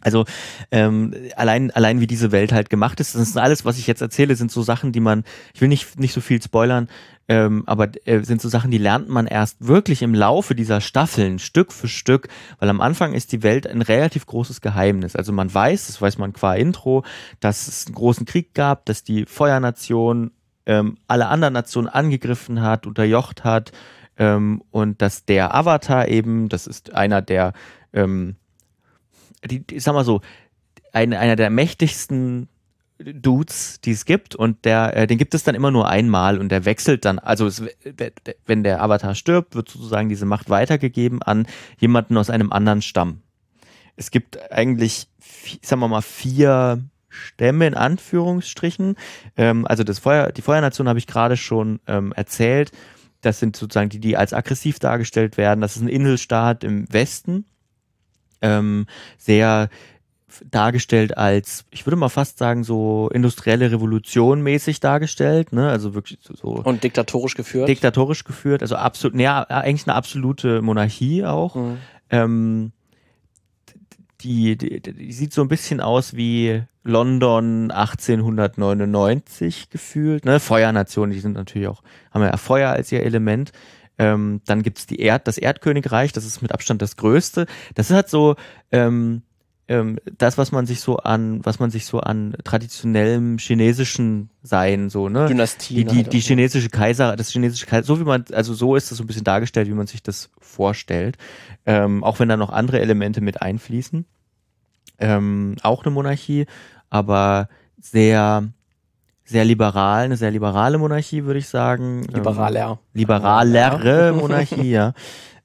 Also ähm, allein allein wie diese Welt halt gemacht ist, das ist alles, was ich jetzt erzähle, sind so Sachen, die man, ich will nicht nicht so viel spoilern, ähm, aber äh, sind so Sachen, die lernt man erst wirklich im Laufe dieser Staffeln Stück für Stück, weil am Anfang ist die Welt ein relativ großes Geheimnis. Also man weiß, das weiß man qua Intro, dass es einen großen Krieg gab, dass die Feuernation ähm, alle anderen Nationen angegriffen hat, unterjocht hat ähm, und dass der Avatar eben, das ist einer der, ähm, die, ich sag mal so, ein, einer der mächtigsten Dudes, die es gibt und der, äh, den gibt es dann immer nur einmal und der wechselt dann, also es, wenn der Avatar stirbt, wird sozusagen diese Macht weitergegeben an jemanden aus einem anderen Stamm. Es gibt eigentlich, sagen wir mal, vier Stämme in Anführungsstrichen. Ähm, also das Feuer, die Feuernation habe ich gerade schon ähm, erzählt. Das sind sozusagen die, die als aggressiv dargestellt werden. Das ist ein Inselstaat im Westen. Ähm, sehr dargestellt als, ich würde mal fast sagen, so industrielle Revolution mäßig dargestellt, ne? Also wirklich so. Und diktatorisch geführt? Diktatorisch geführt, also absolut, ja, eigentlich eine absolute Monarchie auch. Mhm. Ähm, die, die, die sieht so ein bisschen aus wie London 1899 gefühlt. Ne? Feuernationen, die sind natürlich auch, haben ja Feuer als ihr Element. Ähm, dann gibt's die Erd, das Erdkönigreich, das ist mit Abstand das größte. Das ist halt so ähm, ähm, das, was man sich so an, was man sich so an traditionellem chinesischen Sein, so, ne? Dynastie. Die, die, halt die chinesische Kaiser, das chinesische Kaiser, so wie man, also so ist das so ein bisschen dargestellt, wie man sich das vorstellt. Ähm, auch wenn da noch andere Elemente mit einfließen. Ähm, auch eine Monarchie aber sehr, sehr liberal, eine sehr liberale Monarchie, würde ich sagen. Liberaler. Ähm, liberalere Monarchie, ja.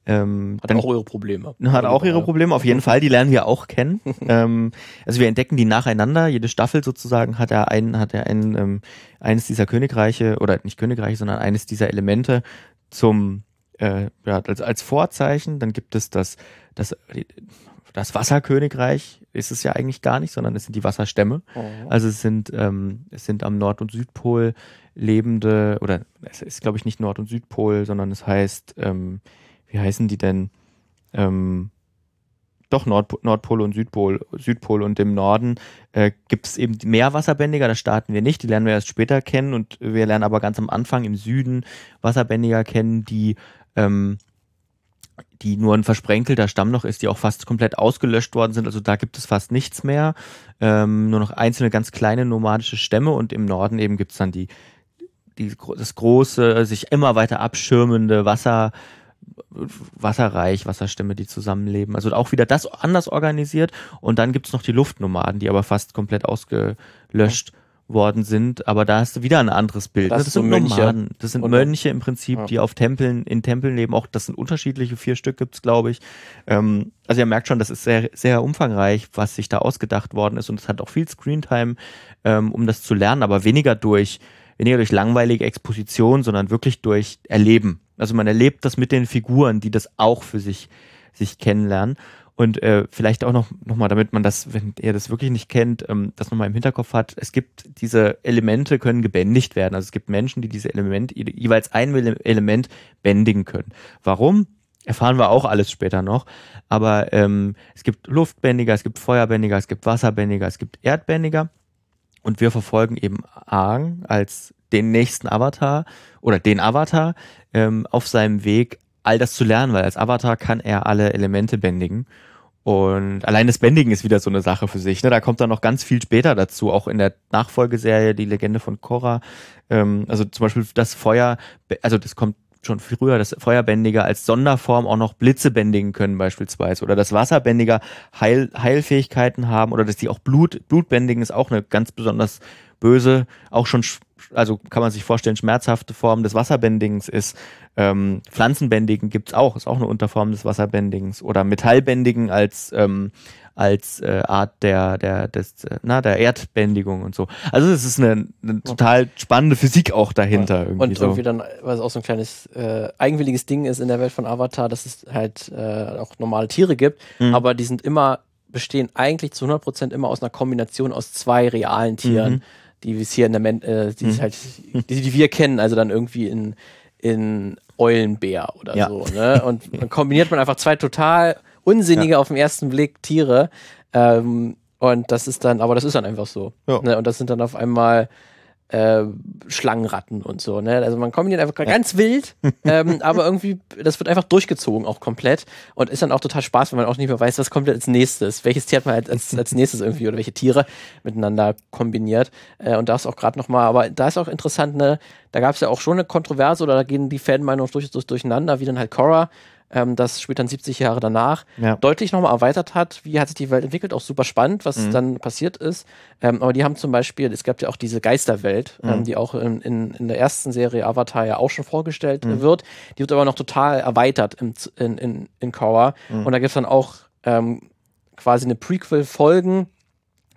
Ähm, hat dann, auch ihre Probleme. Hat auch ihre Probleme, auf jeden Fall. Die lernen wir auch kennen. ähm, also wir entdecken die nacheinander. Jede Staffel sozusagen hat er einen, hat er einen, ähm, eines dieser Königreiche oder nicht Königreiche, sondern eines dieser Elemente zum äh, ja, als, als Vorzeichen. Dann gibt es das, das das Wasserkönigreich ist es ja eigentlich gar nicht, sondern es sind die Wasserstämme. Oh. Also es sind, ähm, es sind am Nord- und Südpol lebende, oder es ist, glaube ich, nicht Nord- und Südpol, sondern es heißt, ähm, wie heißen die denn? Ähm, doch Nord Nordpol und Südpol, Südpol und im Norden äh, gibt es eben mehr Wasserbändiger, das starten wir nicht, die lernen wir erst später kennen und wir lernen aber ganz am Anfang im Süden Wasserbändiger kennen, die ähm, die nur ein versprenkelter Stamm noch ist, die auch fast komplett ausgelöscht worden sind. Also da gibt es fast nichts mehr. Ähm, nur noch einzelne ganz kleine nomadische Stämme und im Norden eben gibt es dann die, die, das große, sich immer weiter abschirmende Wasser, Wasserreich, Wasserstämme, die zusammenleben. Also auch wieder das anders organisiert. Und dann gibt es noch die Luftnomaden, die aber fast komplett ausgelöscht worden sind, aber da hast du wieder ein anderes Bild. Das, das sind so Mönche. Nomaden. Das sind Mönche im Prinzip, ja. die auf Tempeln, in Tempeln leben. Auch das sind unterschiedliche, vier Stück gibt's, glaube ich. Ähm, also ihr merkt schon, das ist sehr, sehr umfangreich, was sich da ausgedacht worden ist und es hat auch viel Screentime, ähm, um das zu lernen, aber weniger durch, weniger durch langweilige Exposition, sondern wirklich durch Erleben. Also man erlebt das mit den Figuren, die das auch für sich, sich kennenlernen. Und äh, vielleicht auch noch, noch mal, damit man das, wenn ihr das wirklich nicht kennt, ähm, das nochmal im Hinterkopf hat. Es gibt diese Elemente können gebändigt werden. Also es gibt Menschen, die diese Elemente, jeweils ein Element bändigen können. Warum? Erfahren wir auch alles später noch. Aber ähm, es gibt Luftbändiger, es gibt Feuerbändiger, es gibt Wasserbändiger, es gibt Erdbändiger. Und wir verfolgen eben Aang als den nächsten Avatar oder den Avatar ähm, auf seinem Weg, all das zu lernen, weil als Avatar kann er alle Elemente bändigen. Und allein das Bändigen ist wieder so eine Sache für sich. Ne? Da kommt dann noch ganz viel später dazu, auch in der Nachfolgeserie, die Legende von Korra. Ähm, also zum Beispiel das Feuer, also das kommt schon früher, dass Feuerbändiger als Sonderform auch noch Blitze bändigen können beispielsweise oder dass Wasserbändiger Heil, Heilfähigkeiten haben oder dass die auch Blut, Blut bändigen ist auch eine ganz besonders böse, auch schon, also kann man sich vorstellen, schmerzhafte Form des Wasserbändigens ist. Ähm, Pflanzenbändigen gibt's auch, ist auch eine Unterform des Wasserbändigens oder Metallbändigen als ähm, als äh, Art der der des na der Erdbändigung und so. Also es ist eine, eine total spannende Physik auch dahinter ja. irgendwie und so. irgendwie dann was auch so ein kleines äh, eigenwilliges Ding ist in der Welt von Avatar, dass es halt äh, auch normale Tiere gibt, mhm. aber die sind immer bestehen eigentlich zu 100% immer aus einer Kombination aus zwei realen Tieren. Mhm die wir hier in der Men äh, die, mhm. halt, die, die wir kennen, also dann irgendwie in, in Eulenbär oder ja. so. Ne? Und dann kombiniert man einfach zwei total unsinnige ja. auf den ersten Blick Tiere. Ähm, und das ist dann, aber das ist dann einfach so. Ja. Ne? Und das sind dann auf einmal äh, Schlangenratten und so. Ne? Also man kombiniert einfach ja. ganz wild, ähm, aber irgendwie, das wird einfach durchgezogen auch komplett und ist dann auch total Spaß, wenn man auch nicht mehr weiß, was kommt als nächstes. Welches Tier hat man als, als nächstes irgendwie oder welche Tiere miteinander kombiniert. Äh, und da ist auch gerade nochmal, aber da ist auch interessant, ne, da gab es ja auch schon eine Kontroverse oder da gehen die Fanmeinungen durchaus durcheinander, wie dann halt Korra ähm, das spielt dann 70 Jahre danach, ja. deutlich nochmal erweitert hat. Wie hat sich die Welt entwickelt? Auch super spannend, was mhm. dann passiert ist. Ähm, aber die haben zum Beispiel, es gab ja auch diese Geisterwelt, ähm, mhm. ähm, die auch in, in, in, der ersten Serie Avatar ja auch schon vorgestellt mhm. wird. Die wird aber noch total erweitert im, in, in, in Korra. Mhm. Und da gibt es dann auch ähm, quasi eine Prequel-Folgen,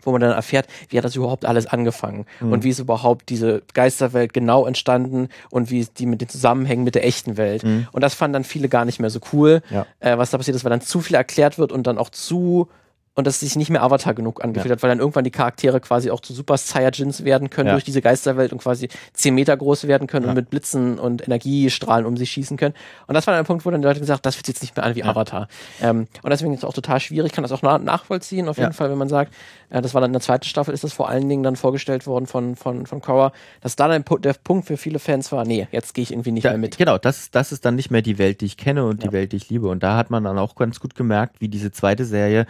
wo man dann erfährt, wie hat das überhaupt alles angefangen mhm. und wie ist überhaupt diese Geisterwelt genau entstanden und wie die mit den Zusammenhängen mit der echten Welt. Mhm. Und das fanden dann viele gar nicht mehr so cool, ja. äh, was da passiert ist, weil dann zu viel erklärt wird und dann auch zu und dass es sich nicht mehr Avatar genug angefühlt ja. hat, weil dann irgendwann die Charaktere quasi auch zu Super Saiyajins werden können ja. durch diese Geisterwelt und quasi zehn Meter groß werden können ja. und mit Blitzen und Energiestrahlen um sich schießen können. Und das war dann ein Punkt, wo dann die Leute gesagt das fühlt sich jetzt nicht mehr an wie Avatar. Ähm, und deswegen ist es auch total schwierig, kann das auch na nachvollziehen, auf jeden Fall, wenn man sagt, äh, das war dann in der zweiten Staffel, ist das vor allen Dingen dann vorgestellt worden von, von, von Korra, dass da dann der Punkt für viele Fans war, nee, jetzt gehe ich irgendwie nicht da, mehr mit. Genau, das, das ist dann nicht mehr die Welt, die ich kenne und die Welt, die ich liebe. Und da hat man dann auch ganz gut gemerkt, wie diese zweite Serie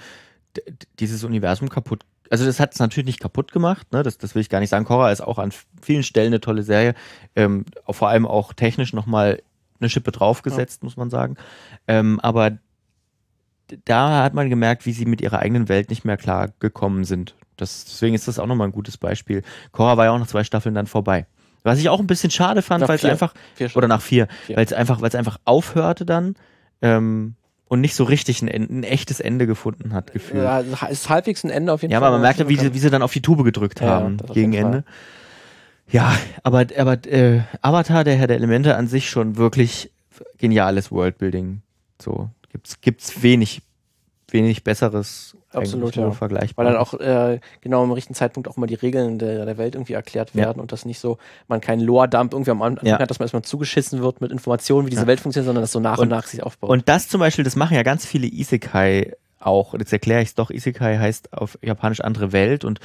dieses Universum kaputt. Also das hat es natürlich nicht kaputt gemacht, ne? das, das will ich gar nicht sagen. Korra ist auch an vielen Stellen eine tolle Serie, ähm, vor allem auch technisch nochmal eine Schippe draufgesetzt, ja. muss man sagen. Ähm, aber da hat man gemerkt, wie sie mit ihrer eigenen Welt nicht mehr klar gekommen sind. Das, deswegen ist das auch nochmal ein gutes Beispiel. Korra war ja auch nach zwei Staffeln dann vorbei. Was ich auch ein bisschen schade fand, weil es einfach, vier oder nach vier, weil es einfach, weil es einfach aufhörte dann. Ähm, und nicht so richtig ein, ein, echtes Ende gefunden hat, gefühlt. Ja, ist halbwegs ein Ende auf jeden ja, Fall. Ja, aber man merkte, wie sie, wie sie dann auf die Tube gedrückt ja, haben gegen Ende. Ja, aber, aber äh, Avatar, der Herr der Elemente an sich schon wirklich geniales Worldbuilding. So gibt's gibt's wenig wenig besseres Absolut, ja. vergleichbar. Weil dann auch äh, genau im richtigen Zeitpunkt auch mal die Regeln der, der Welt irgendwie erklärt werden ja. und das nicht so, man keinen Lore-Dump irgendwie am Anfang ja. hat, dass man erstmal zugeschissen wird mit Informationen, wie diese ja. Welt funktioniert, sondern dass so nach und, und nach sich aufbaut. Und das zum Beispiel, das machen ja ganz viele Isekai auch. Jetzt erkläre ich es doch, Isekai heißt auf Japanisch andere Welt und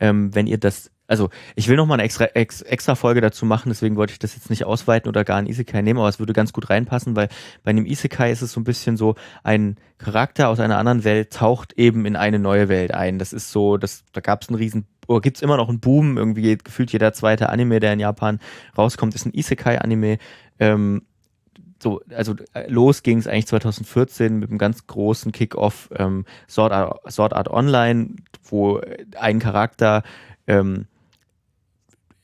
ähm, wenn ihr das also ich will noch mal eine extra, ex, extra Folge dazu machen, deswegen wollte ich das jetzt nicht ausweiten oder gar ein Isekai nehmen, aber es würde ganz gut reinpassen, weil bei einem Isekai ist es so ein bisschen so, ein Charakter aus einer anderen Welt taucht eben in eine neue Welt ein. Das ist so, das, da gab es einen riesen, oder gibt es immer noch einen Boom, irgendwie gefühlt jeder zweite Anime, der in Japan rauskommt, ist ein Isekai-Anime. Ähm, so, also äh, los ging es eigentlich 2014 mit einem ganz großen Kick-Off ähm, Sword, Art, Sword Art Online, wo ein Charakter ähm,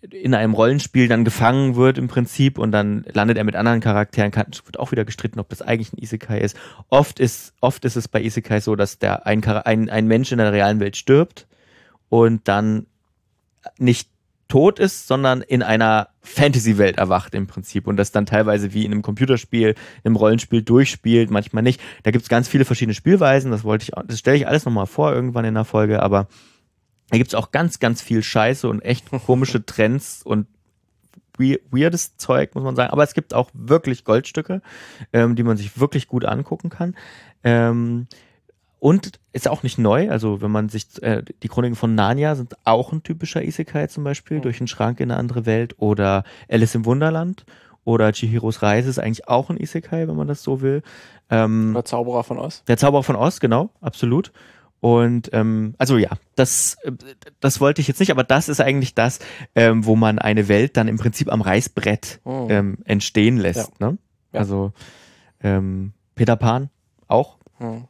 in einem Rollenspiel dann gefangen wird im Prinzip und dann landet er mit anderen Charakteren, kann, wird auch wieder gestritten, ob das eigentlich ein Isekai ist. Oft ist, oft ist es bei Isekai so, dass der ein, ein, ein Mensch in der realen Welt stirbt und dann nicht tot ist, sondern in einer Fantasy-Welt erwacht im Prinzip und das dann teilweise wie in einem Computerspiel, im Rollenspiel durchspielt, manchmal nicht. Da gibt es ganz viele verschiedene Spielweisen, das wollte ich, das stelle ich alles nochmal vor irgendwann in der Folge, aber da gibt es auch ganz, ganz viel Scheiße und echt komische Trends und weirdes Zeug, muss man sagen. Aber es gibt auch wirklich Goldstücke, ähm, die man sich wirklich gut angucken kann. Ähm, und ist auch nicht neu, also wenn man sich, äh, die Chroniken von Narnia sind auch ein typischer Isekai zum Beispiel, mhm. durch einen Schrank in eine andere Welt oder Alice im Wunderland oder Chihiros Reise ist eigentlich auch ein Isekai, wenn man das so will. Ähm, der Zauberer von Oz. Der Zauberer von Oz, genau, absolut. Und ähm, also ja, das, äh, das wollte ich jetzt nicht, aber das ist eigentlich das, ähm, wo man eine Welt dann im Prinzip am Reißbrett mhm. ähm, entstehen lässt. Ja. Ne? Ja. Also ähm, Peter Pan auch. Mhm,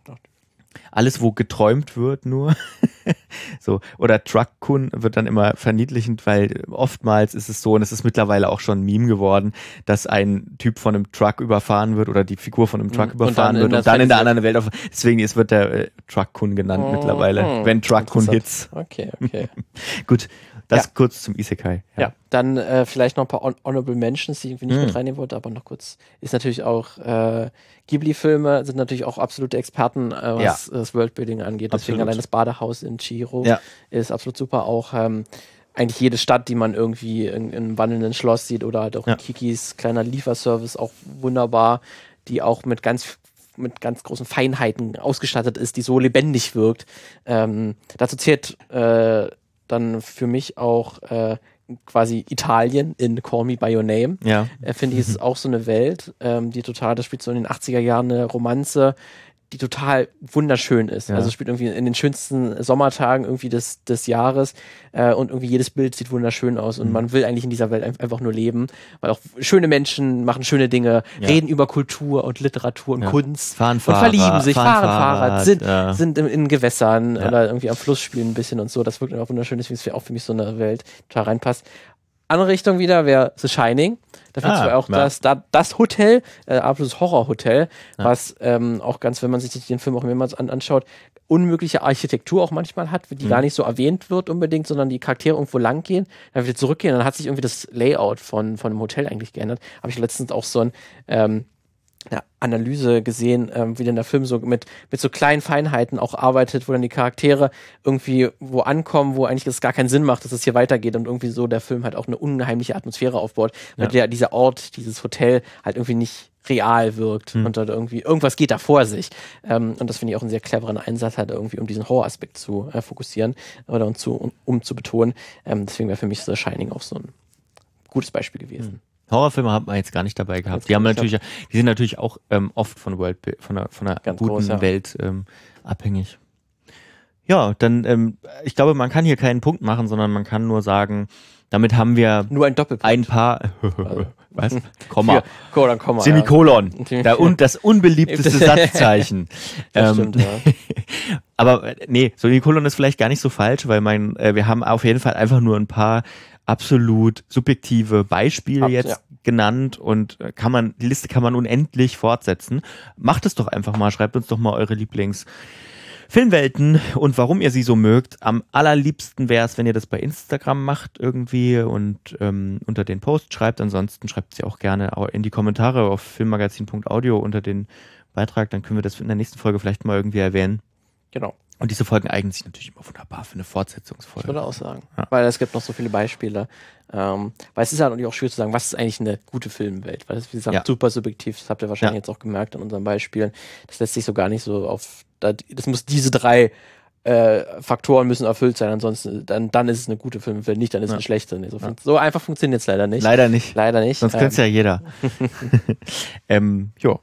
alles, wo geträumt wird, nur. so. Oder Truck-Kun wird dann immer verniedlichend, weil oftmals ist es so, und es ist mittlerweile auch schon ein Meme geworden, dass ein Typ von einem Truck überfahren wird oder die Figur von einem Truck mhm. überfahren und wird und dann in der anderen Welt auf. Deswegen ist, wird der äh, Truck-Kun genannt oh, mittlerweile. Oh, wenn Truck-Kun Hits. Okay, okay. Gut. Das ja. kurz zum Isekai. Ja, ja. dann äh, vielleicht noch ein paar Honorable Mentions, die ich irgendwie nicht mm. mit reinnehmen wollte, aber noch kurz. Ist natürlich auch äh, Ghibli-Filme sind natürlich auch absolute Experten, äh, was ja. das Worldbuilding angeht. Deswegen absolut. allein das Badehaus in Chihiro ja. ist absolut super. Auch ähm, eigentlich jede Stadt, die man irgendwie in, in einem wandelnden Schloss sieht oder halt auch. Kikis kleiner Lieferservice auch wunderbar, die auch mit ganz mit ganz großen Feinheiten ausgestattet ist, die so lebendig wirkt. Ähm, dazu zählt äh, dann für mich auch äh, quasi Italien in Call Me By Your Name. Ja. Äh, Finde ich, ist auch so eine Welt, ähm, die total, das spielt so in den 80er Jahren eine Romanze, die total wunderschön ist. Ja. Also spielt irgendwie in den schönsten Sommertagen irgendwie des, des Jahres äh, und irgendwie jedes Bild sieht wunderschön aus und mhm. man will eigentlich in dieser Welt einfach nur leben, weil auch schöne Menschen machen schöne Dinge, ja. reden über Kultur und Literatur und ja. Kunst fahren und Fahrrad, verlieben sich, fahren, Fahrrad, sind, sind in, in Gewässern oder irgendwie am Fluss spielen ein bisschen und so. Das wirkt einfach wunderschön, deswegen ist auch für mich so eine Welt total reinpasst. Andere Richtung wieder wäre The Shining. Da findest ah, du auch ja. das, da, das Hotel, äh, absolutes Horrorhotel, ja. was ähm, auch ganz, wenn man sich den Film auch mehrmals an, anschaut, unmögliche Architektur auch manchmal hat, die mhm. gar nicht so erwähnt wird unbedingt, sondern die Charaktere irgendwo lang gehen, dann wieder zurückgehen, dann hat sich irgendwie das Layout von, von dem Hotel eigentlich geändert. Habe ich letztens auch so ein ähm, eine Analyse gesehen, ähm, wie denn der Film so mit, mit so kleinen Feinheiten auch arbeitet, wo dann die Charaktere irgendwie wo ankommen, wo eigentlich es gar keinen Sinn macht, dass es hier weitergeht und irgendwie so der Film halt auch eine unheimliche Atmosphäre aufbaut, weil ja. der, dieser Ort, dieses Hotel halt irgendwie nicht real wirkt hm. und dort irgendwie irgendwas geht da vor sich. Ähm, und das finde ich auch einen sehr cleveren Einsatz halt irgendwie, um diesen Horroraspekt zu äh, fokussieren oder und zu, um, um zu betonen. Ähm, deswegen wäre für mich The Shining auch so ein gutes Beispiel gewesen. Hm. Horrorfilme hat man jetzt gar nicht dabei gehabt. Die haben natürlich, die sind natürlich auch ähm, oft von World, von einer, von einer guten groß, ja. Welt ähm, abhängig. Ja, dann, ähm, ich glaube, man kann hier keinen Punkt machen, sondern man kann nur sagen, damit haben wir nur ein Doppelpunkt. Ein paar, was? Komma. Für, Komma. Semikolon. Ja. Da, und das unbeliebteste Satzzeichen. Das ähm, stimmt, ja. aber nee, Semikolon ist vielleicht gar nicht so falsch, weil mein, äh, wir haben auf jeden Fall einfach nur ein paar absolut subjektive Beispiele Ab, jetzt ja. genannt und äh, kann man, die Liste kann man unendlich fortsetzen. Macht es doch einfach mal, schreibt uns doch mal eure Lieblings- Filmwelten und warum ihr sie so mögt. Am allerliebsten wäre es, wenn ihr das bei Instagram macht irgendwie und ähm, unter den Post schreibt. Ansonsten schreibt sie auch gerne in die Kommentare auf filmmagazin.audio unter den Beitrag. Dann können wir das in der nächsten Folge vielleicht mal irgendwie erwähnen. Genau. Und diese Folgen eignen sich natürlich immer wunderbar für eine Fortsetzungsfolge. Ich würde auch sagen. Ja. Weil es gibt noch so viele Beispiele. Ähm, weil es ist ja natürlich auch schwer zu sagen, was ist eigentlich eine gute Filmwelt? Weil das, wie gesagt, ja. super subjektiv. Das habt ihr wahrscheinlich ja. jetzt auch gemerkt in unseren Beispielen. Das lässt sich so gar nicht so auf, das muss diese drei äh, Faktoren müssen erfüllt sein, ansonsten dann, dann ist es eine gute Filmwelt, nicht dann ist es eine schlechte. Nee, so, so, einfach funktioniert es leider nicht. Leider nicht. Leider nicht. Sonst ähm, könnte es ja jeder. ähm, jo.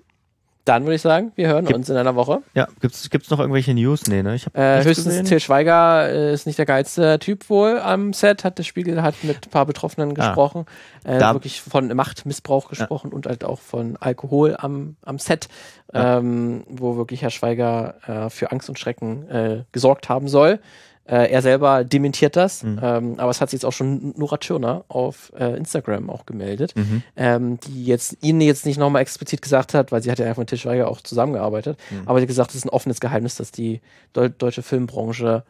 Dann würde ich sagen, wir hören Gibt, uns in einer Woche. Ja, gibt es noch irgendwelche News? Nee, ne? Ich hab äh, höchstens gesehen. Till Schweiger äh, ist nicht der geilste Typ wohl am Set, hat der Spiegel hat mit ein paar Betroffenen ah. gesprochen. Äh, wirklich von Machtmissbrauch gesprochen ja. und halt auch von Alkohol am, am Set, ja. ähm, wo wirklich Herr Schweiger äh, für Angst und Schrecken äh, gesorgt haben soll. Äh, er selber dementiert das, mhm. ähm, aber es hat sich jetzt auch schon Nora Tschirner auf äh, Instagram auch gemeldet, mhm. ähm, die jetzt ihnen jetzt nicht nochmal explizit gesagt hat, weil sie hat ja einfach mit Tischweiger auch zusammengearbeitet, mhm. aber sie hat gesagt, es ist ein offenes Geheimnis, dass die Deu deutsche Filmbranche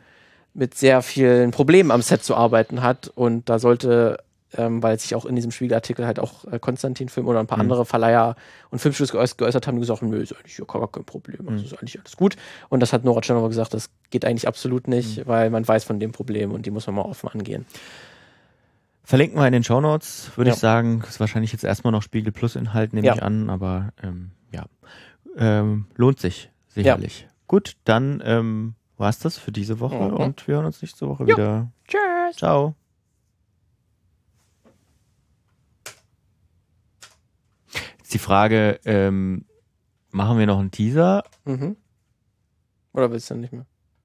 mit sehr vielen Problemen am Set zu arbeiten hat. Und da sollte, ähm, weil sich auch in diesem Spiegelartikel halt auch äh, Konstantin-Film oder ein paar Mhm. andere Verleiher und Filmstudios geäußert, geäußert haben, die gesagt, nö, ist eigentlich gar kein Problem, also Mhm. ist eigentlich alles gut. Und das hat Nora Tschernova gesagt, das geht eigentlich absolut nicht, Mhm. weil man weiß von dem Problem und die muss man mal offen angehen. Verlinken wir in den Shownotes, würde Ja. ich sagen. Ist wahrscheinlich jetzt erstmal noch Spiegel Plus Inhalt, nehme Ja. ich an, aber ähm, ja. Ähm, lohnt sich sicherlich. Gut, dann ähm, war's das für diese Woche Mhm. und wir hören uns nächste Woche Jo. wieder. Tschüss! Ciao. Jetzt die Frage, ähm, machen wir noch einen Teaser? Mhm. Oder willst du nicht mehr?